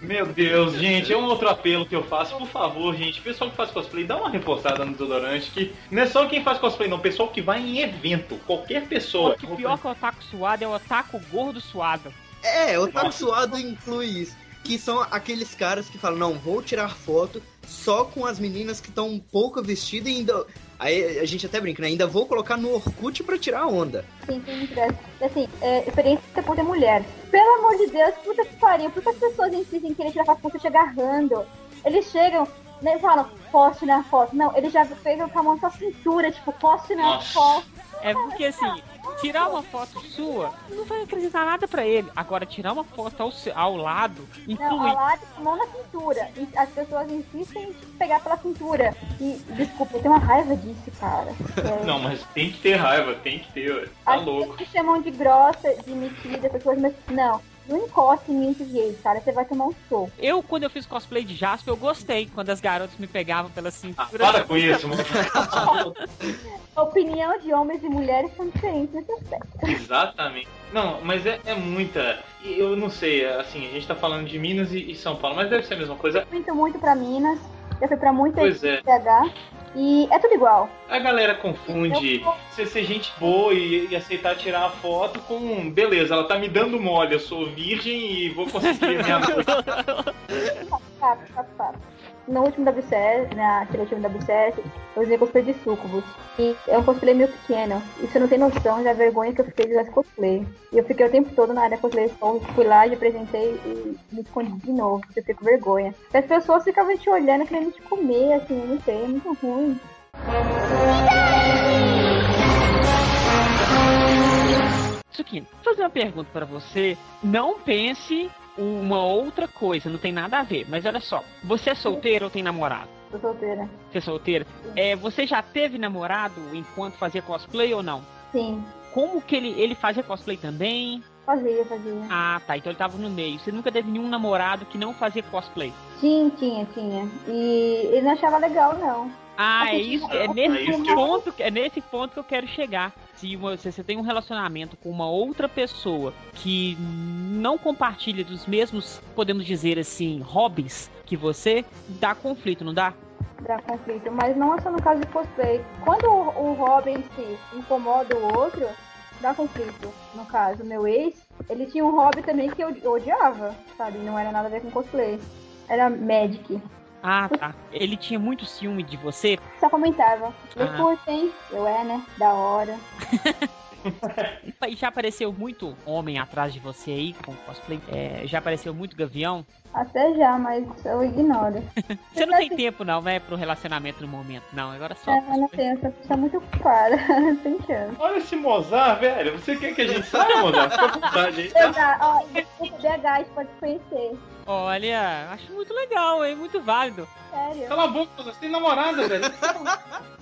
Meu Deus, gente, é um outro apelo que eu faço. Por favor, gente, pessoal que faz cosplay, dá uma reforçada no desodorante. Que não é só quem faz cosplay, não. Pessoal que vai em evento. Qualquer pessoa. O que pior que o otaku suado é o otaku gordo suado. É, o taco suado inclui isso. Que são aqueles caras que falam, não, vou tirar foto só com as meninas que estão um pouco vestidas e ainda. Aí a gente até brinca, né? Ainda vou colocar no Orkut pra tirar onda. Sim, dessa. Assim, é, experiência por ter mulher. Pelo amor de Deus, puta que pariu. Por que as pessoas insistem em querer tirar foto você chega agarrando? Eles chegam, né, falam, poste na foto. Não, eles já pegam com a mão na sua cintura, tipo, poste na foto. É porque assim, tirar uma foto sua não vai acrescentar nada pra ele. Agora, tirar uma foto ao, ao lado Não, inclui. ao lado, mão na cintura. E As pessoas insistem em te pegar pela cintura. E, desculpa, eu tenho uma raiva disso, cara. É, Não, mas tem que ter raiva, tem que ter, ué. Tá As louco. pessoas me chamam de grossa, de metida, pessoas, mas não. Não encoste em mim desse jeito, cara. Você vai tomar um soco. Eu, quando eu fiz cosplay de Jasper, eu gostei quando as garotas me pegavam pela Ah, cintura. para com isso, mano. A opinião de homens e mulheres são diferentes nesse aspecto. Exatamente. Não, mas é, é muita. e Eu não sei, assim, a gente tá falando de Minas e, e São Paulo, mas deve ser a mesma coisa. Muito, muito pra Minas. Já fui pra muita Pois é. PH. E é tudo igual. A galera confunde você ser gente boa e, e aceitar tirar a foto com. Beleza, ela tá me dando mole, eu sou virgem e vou conseguir minha. Fato, fato, fato. No último WCS, na seletiva WCS, eu usei cosplay de sucubus. E é um cosplay meio pequeno. E você não tem noção da vergonha que eu fiquei de usar cosplay. E eu fiquei o tempo todo na área cosplay. Então, fui lá e apresentei e me escondi de novo, eu fiquei com vergonha. E as pessoas ficavam te olhando, querendo te comer, assim, não sei, é muito ruim. Tsukino, vou fazer uma pergunta pra você. Não pense uma outra coisa, não tem nada a ver. Mas olha só, você é solteiro ou tem namorado? Tô solteira. Você é solteira? É, você já teve namorado enquanto fazia cosplay ou não? Sim, Como que ele, ele fazia cosplay também? fazia, fazia. Ah, tá. Então ele tava no meio. Você nunca teve nenhum namorado que não fazia cosplay? Tinha, tinha, tinha. E ele não achava legal, não. Ah, é isso. É nesse isso que eu- ponto, é nesse ponto que eu quero chegar. Se você, você tem um relacionamento com uma outra pessoa que não compartilha dos mesmos, podemos dizer assim, hobbies que você, dá conflito, não dá? Dá conflito, mas não é só no caso de cosplay. Quando o, o Robin se incomoda o outro, dá conflito. No caso, meu ex, ele tinha um hobby também que eu, eu odiava, sabe? Não era nada a ver com cosplay. Era Magic. Ah, tá. Ele tinha muito ciúme de você. Só comentava. Eu Ah. curto, hein? Eu é, né? Da hora. E já apareceu muito homem atrás de você aí com cosplay. É, já apareceu muito gavião. Até já, mas eu ignoro. Você não tem tempo não, né, pro relacionamento no momento. Não, agora só. É, eu não tenho, essa pessoa é muito ocupada. Tem chance. Olha esse Mozart, velho. Você quer que a gente saia, Mozart? Fica à vontade aí, tá? Ó, o BH pode conhecer. Olha, acho muito legal, hein? Muito válido. Sério. Cala a boca. Você tem namorada, velho.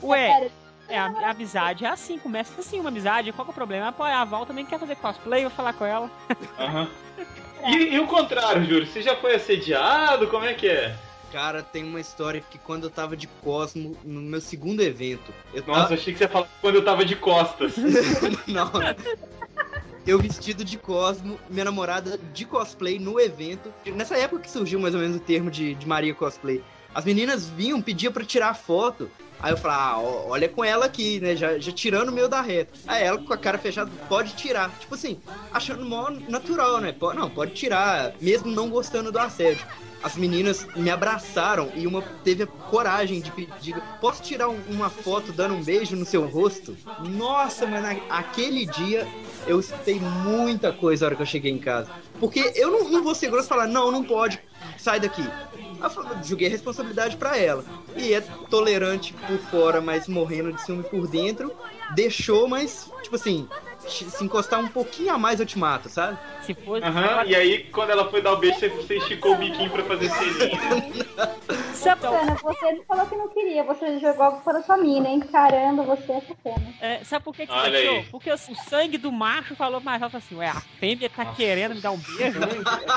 Ué, Sério. É, a, a amizade é assim, começa assim uma amizade. Qual que é o problema? Pô, a Val também quer fazer cosplay, eu vou falar com ela. Aham. E, e o contrário, Júlio? Você já foi assediado? Como é que é? Cara, tem uma história que quando eu tava de Cosmo, no meu segundo evento, eu Nossa, tava... achei que você ia falar quando eu tava de costas. Não. Eu vestido de Cosmo, minha namorada de cosplay no evento. Nessa época que surgiu mais ou menos o termo de, de Maria Cosplay. As meninas vinham, pediam pra tirar foto. Aí eu falava, ah, olha com ela aqui, né? Já, já tirando o meu da reta. Aí ela com a cara fechada, pode tirar. Tipo assim, achando mó natural, né? Não, pode tirar, mesmo não gostando do assédio. As meninas me abraçaram e uma teve a coragem de pedir: Posso tirar um- uma foto dando um beijo no seu rosto? Nossa, mano, aquele dia eu escutei muita coisa na hora que eu cheguei em casa. Porque eu não, não vou ser grosso e falar: Não, não pode, sai daqui. Joguei a responsabilidade pra ela. E é tolerante por fora, mas morrendo de ciúme por dentro. Deixou, mas, tipo assim, se encostar um pouquinho a mais eu te mato, sabe? Se fosse. Aham, e aí quando ela foi dar o beijo, você- esticou o biquinho pra fazer selinho. Você não falou que não queria, você jogou para sua mina, hein? Caramba, você é é, sabe por que, que você Olha aí. Porque o, sangue do macho falou mais alto assim, ué, a fêmea tá querendo me dar um beijo.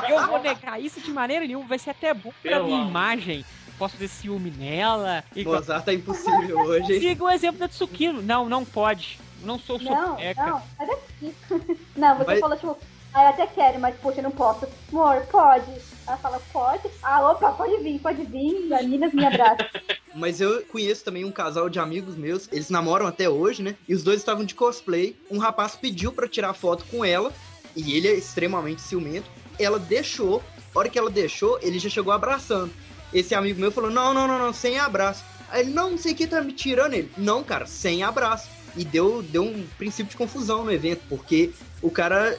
eu vou negar isso de maneira nenhuma, vai ser até bom pra Pelo minha amor. imagem. Posso ter ciúme nela. E Mozart tá impossível hoje, hein? Siga o exemplo da Tsukino. Não, não pode. Não sou Não, sopeca. não, sai daqui. Não, você Mas- falou, tipo, Aí eu até quero, mas poxa, eu não posso. Amor, pode. Ela fala, pode. Ah, opa, pode vir, pode vir. Meninas me abraçam. Mas eu conheço também um casal de amigos meus, eles namoram até hoje, né? E os dois estavam de cosplay. Um rapaz pediu pra tirar foto com ela, e ele é extremamente ciumento. Ela deixou, a hora que ela deixou, ele já chegou abraçando. Esse amigo meu falou: Não, não, não, não, sem abraço. Aí ele, não, não sei o que tá me tirando ele. Não, cara, sem abraço. E deu, deu um princípio de confusão no evento, porque o cara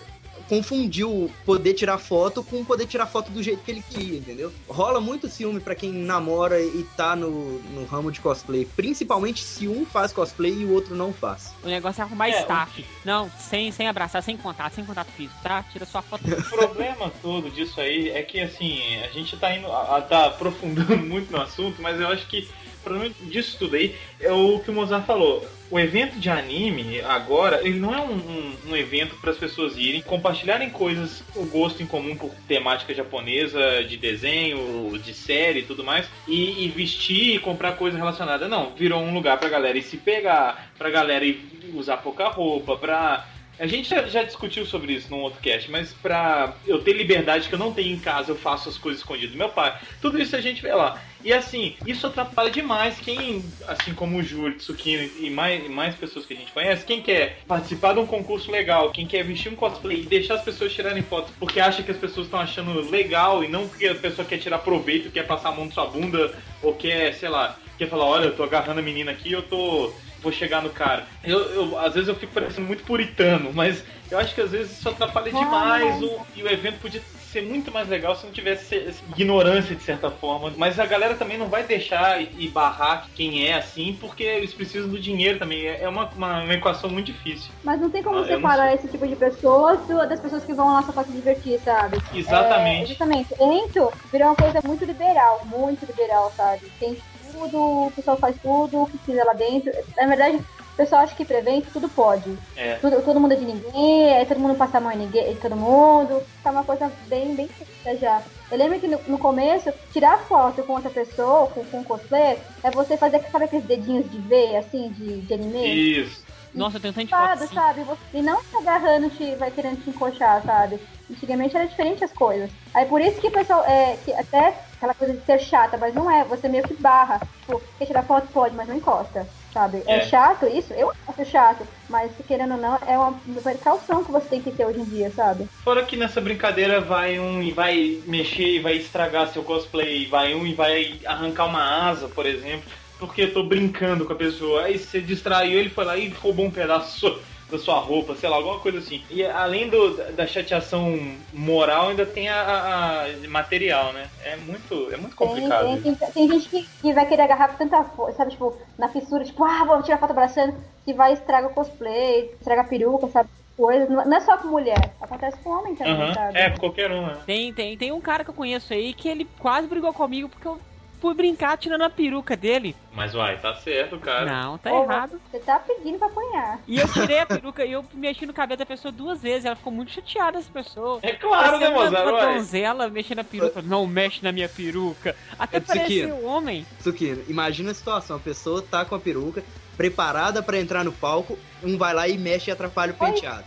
confundiu poder tirar foto com poder tirar foto do jeito que ele queria, entendeu? Rola muito ciúme pra quem namora e tá no, no ramo de cosplay. Principalmente se um faz cosplay e o outro não faz. O negócio é arrumar É, staff. Não, sem, sem abraçar, sem contato, sem contato físico, tá? Tira sua foto. O problema todo disso aí é que, assim, a gente tá indo, a- a- tá aprofundando muito no assunto, mas eu acho que problema disso tudo aí é o que o Mozart falou. O evento de anime, agora, ele não é um, um- um evento para as pessoas irem, compartilharem coisas, o gosto em comum por temática japonesa, de desenho, de série e tudo mais, e, e vestir e comprar coisa relacionada. Não, virou um lugar pra galera ir se pegar, pra galera ir usar pouca roupa, pra a gente já, já discutiu sobre isso num outro cast, mas pra eu ter liberdade que eu não tenho em casa, eu faço as coisas escondidas meu pai. Tudo isso a gente vê lá. E assim, isso atrapalha demais quem, assim como o Júlio, Tsukino e mais, e mais pessoas que a gente conhece, quem quer participar de um concurso legal, quem quer vestir um cosplay e deixar as pessoas tirarem fotos porque acha que as pessoas estão achando legal e não porque a pessoa quer tirar proveito, quer passar a mão na sua bunda ou quer, sei lá, quer falar, olha, eu tô agarrando a menina aqui, eu tô vou chegar no cara. Eu, eu- às vezes eu fico parecendo muito puritano, mas eu acho que às vezes isso atrapalha demais o, e o evento podia ser muito mais legal se não tivesse essa ignorância de certa forma. Mas a galera também não vai deixar e, barrar quem é assim, porque eles precisam do dinheiro também. É é uma, uma, uma equação muito difícil. Mas não tem como Ah, separar esse tipo de pessoas das pessoas que vão lá só pra se divertir, sabe? Exatamente. É, justamente. Evento virou uma coisa muito liberal, muito liberal, sabe? Tem tudo, o pessoal faz tudo, o que quiser lá dentro. Na verdade, o pessoal acha que pra evento tudo pode. É. Tudo, todo mundo é de ninguém, aí todo mundo passa a mão em ninguém, em todo mundo. Tá uma coisa bem, bem feita já. Eu lembro que no, no começo, tirar foto com outra pessoa, com, com cosplay, é você fazer, sabe aqueles dedinhos de V, assim, de, de anime? Isso. Nossa, tanto de foto Sabe, assim. sabe? E não se agarrando, te, vai querendo te encoxar, sabe? Antigamente era diferente as coisas. Aí por isso que o pessoal, é, que até aquela coisa de ser chata, mas não é, você meio que barra. Tipo, quer tirar foto? Pode, mas não encosta, sabe? É, É. chato isso? Eu acho chato, mas querendo ou não, é uma precaução que você tem que ter hoje em dia, sabe? Fora que nessa brincadeira vai um e vai mexer e vai estragar seu cosplay, vai um e vai arrancar uma asa, por exemplo, porque eu tô brincando com a pessoa. Aí você distraiu, ele foi lá e roubou um pedaço da sua roupa, sei lá, alguma coisa assim. E além do, da chateação moral, ainda tem a, a- a material, né? É muito, é muito complicado. tem, tem- tem gente que, que vai querer agarrar com tanta força, sabe? Tipo, na fissura, tipo, ah, vou tirar foto abraçando, que vai estragar o cosplay, estraga a peruca, sabe? Coisas. Não é só com mulher, acontece com homem também, Aham, sabe? É, qualquer um, né? Tem, tem, tem um cara que eu conheço aí que ele quase brigou comigo porque eu fui brincar tirando a peruca dele. Mas vai, tá certo, cara. Não, tá Ô, errado. Você tá pedindo pra apanhar. E eu tirei a peruca e eu mexi no cabelo da pessoa duas vezes. Ela ficou muito chateada, essa pessoa. É claro, né, Parecendo uma- donzela mexendo na peruca. Não mexe na minha peruca. Até É parecia um homem. Tsukino, imagina a situação, a pessoa tá com a peruca, preparada pra entrar no palco, um vai lá e mexe e atrapalha o penteado.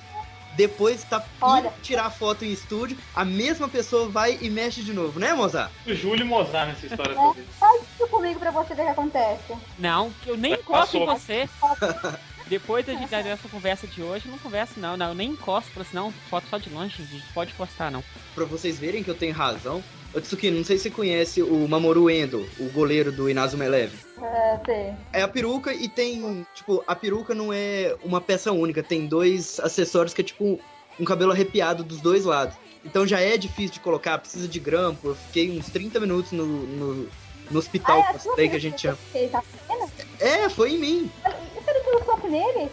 Depois tá Olha. tirar foto em estúdio, a mesma pessoa vai e mexe de novo, né, Mozart? O Júlio Mozart nessa história É. toda. Faz isso comigo pra você ver o que acontece. Não, que eu nem encosto em você. Depois da gente dessa conversa de hoje, não converso não, não, eu nem encosto, falei assim, não, foto só de longe, gente, pode encostar não. Pra vocês verem que eu tenho razão. Ô, Tsukino, não sei se você conhece o Mamoru Endo, o goleiro do Inazuma Eleven. É, sei. É a peruca e tem, tipo, a peruca não é uma peça única, tem dois acessórios que é tipo um cabelo arrepiado dos dois lados. Então já é difícil de colocar, precisa de grampo. Eu fiquei uns 30 minutos no, no, no hospital Ah, é que a gente chama. tá? É, foi em mim. Não deu soco nele?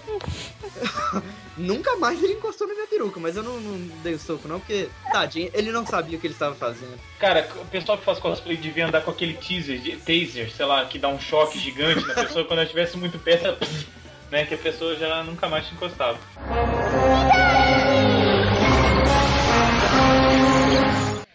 Nunca mais ele encostou na minha peruca, mas eu não, não dei o soco não, porque, tadinho, ele não sabia o que ele estava fazendo. Cara, o pessoal que faz cosplay devia andar com aquele teaser, de- taser, sei lá, que dá um choque gigante na pessoa quando ela estivesse muito perto, ela, né, que a pessoa já nunca mais te encostava.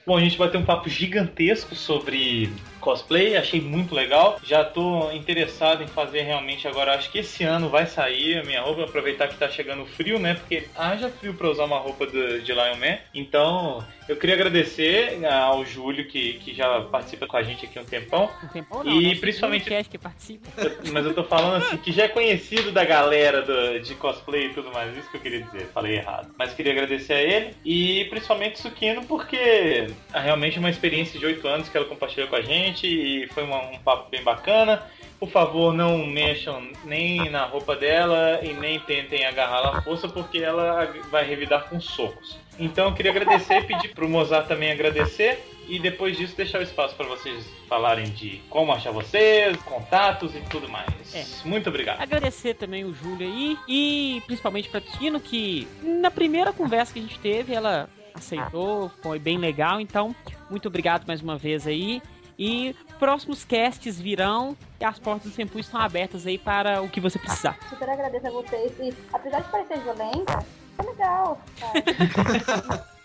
Bom, a gente vai ter um papo gigantesco sobre cosplay, achei muito legal. Já tô interessado em fazer realmente agora, acho que esse ano vai sair a minha roupa, aproveitar que tá chegando frio, né? Porque haja frio pra usar uma roupa de, de Lion Man. Então, eu queria agradecer ao Júlio, que, que já participa com a gente aqui um tempão. Um tempão não, E né? principalmente- que participa. Mas eu tô falando assim, que já é conhecido da galera do- de cosplay e tudo mais, isso que eu queria dizer, falei errado. Mas queria agradecer a ele e principalmente Sukino, porque é realmente uma experiência de oito anos que ela compartilhou com a gente e foi uma- um papo bem bacana. Por favor, não mexam nem na roupa dela e nem tentem agarrá-la à força, porque ela vai revidar com socos. Então eu queria agradecer e pedir pro Mozart também agradecer. E depois disso deixar o espaço para vocês falarem de como achar vocês, contatos e tudo mais. É. Muito obrigado. Agradecer também o Júlio aí e principalmente pra Tino que na primeira conversa que a gente teve ela aceitou, foi bem legal, então muito obrigado mais uma vez aí. E próximos casts virão e as portas do Sempu estão abertas aí para o que você precisar. Super agradeço a vocês. E apesar de parecer violenta, é legal,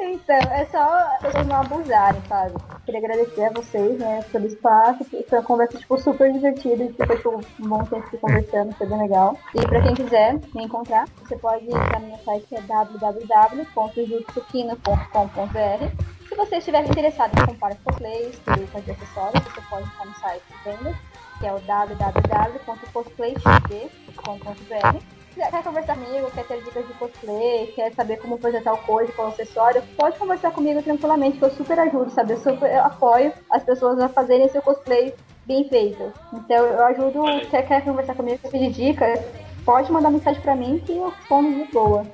então, é só pessoas não abusarem, sabe? Queria agradecer a vocês, né, pelo espaço. Foi uma conversa, tipo, super divertida. e Foi, tipo, um bom tempo conversando, foi bem legal. E pra quem quiser me encontrar, você pode ir no meu site, que é www.jutsukino.com.br se você estiver interessado em comprar cosplays, perucas e acessórios, você pode entrar no site de vendas, que é o www.cosplayxp.com.br. Se Quer conversar comigo, quer ter dicas de cosplay, quer saber como fazer tal coisa, qual acessório, pode conversar comigo tranquilamente, que eu super ajudo, sabe? Eu super apoio as pessoas a fazerem seu cosplay bem feito. Então eu ajudo, quer, quer conversar comigo, quer pedir dicas, pode mandar mensagem pra mim que eu respondo de boa.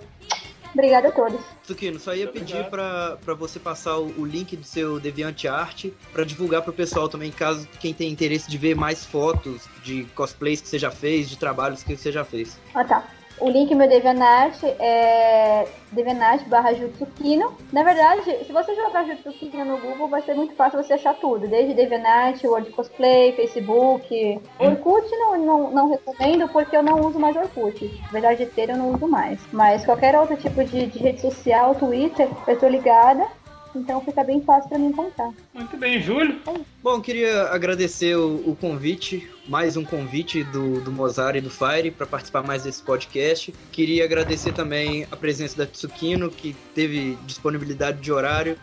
Obrigada a todos. Tsukino, só ia pedir pra você passar o, o link do seu DeviantArt pra divulgar pro pessoal também, caso quem tenha interesse de ver mais fotos de cosplays que você já fez, de trabalhos que você já fez. Ah tá. O link meu DeviantArt é DeviantArt barra Jutsukino. Na verdade, se você jogar Jutsukino no Google, vai ser muito fácil você achar tudo. Desde DeviantArt, World Cosplay, Facebook. Orkut não, não, não recomendo porque eu não uso mais Orkut. Verdade ter eu não uso mais. Mas qualquer outro tipo de, de rede social, Twitter, eu tô ligada. Então fica bem fácil pra me encontrar. Muito bem, Júlio. Bom, eu queria agradecer o, o convite, mais um convite do, do Mozart e do Fire para participar mais desse podcast. Queria agradecer também a presença da Tsukino, que teve disponibilidade de horário.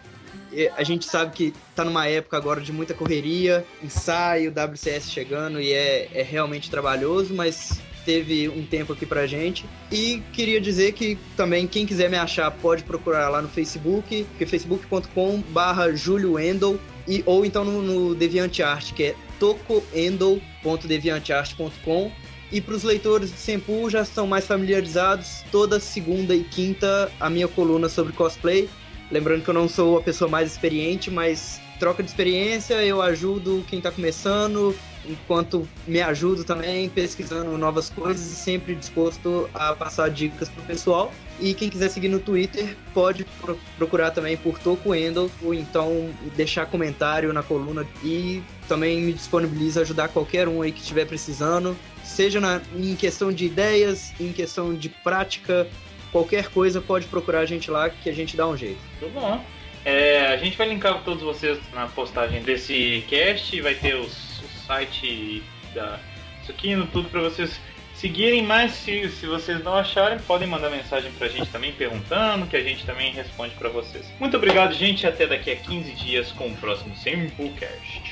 E A gente sabe que tá numa época agora de muita correria, ensaio, WCS chegando e é, é realmente trabalhoso, mas teve um tempo aqui pra gente. E queria dizer que também quem quiser me achar pode procurar lá no Facebook, que é facebook.com barra e, ou então no, no DeviantArt, que é tocoendel.deviantart.com. E para os leitores de Senpu já estão mais familiarizados, toda segunda e quinta a minha coluna sobre cosplay. Lembrando que eu não sou a pessoa mais experiente, mas troca de experiência, eu ajudo quem está começando, enquanto me ajudo também pesquisando novas coisas e sempre disposto a passar dicas pro pessoal. E quem quiser seguir no Twitter pode pro- procurar também por Toco Endel ou então deixar comentário na coluna e também me disponibiliza ajudar qualquer um aí que estiver precisando, seja na, em questão de ideias, em questão de prática, qualquer coisa pode procurar a gente lá que a gente dá um jeito. Tudo bom. É, a gente vai linkar todos vocês na postagem desse cast, vai ter os, site da Sukino, tudo para vocês seguirem, mas se, se vocês não acharem, podem mandar mensagem pra gente também perguntando, que a gente também responde pra vocês. Muito obrigado, gente, até daqui a 15 dias com o próximo Simplecast.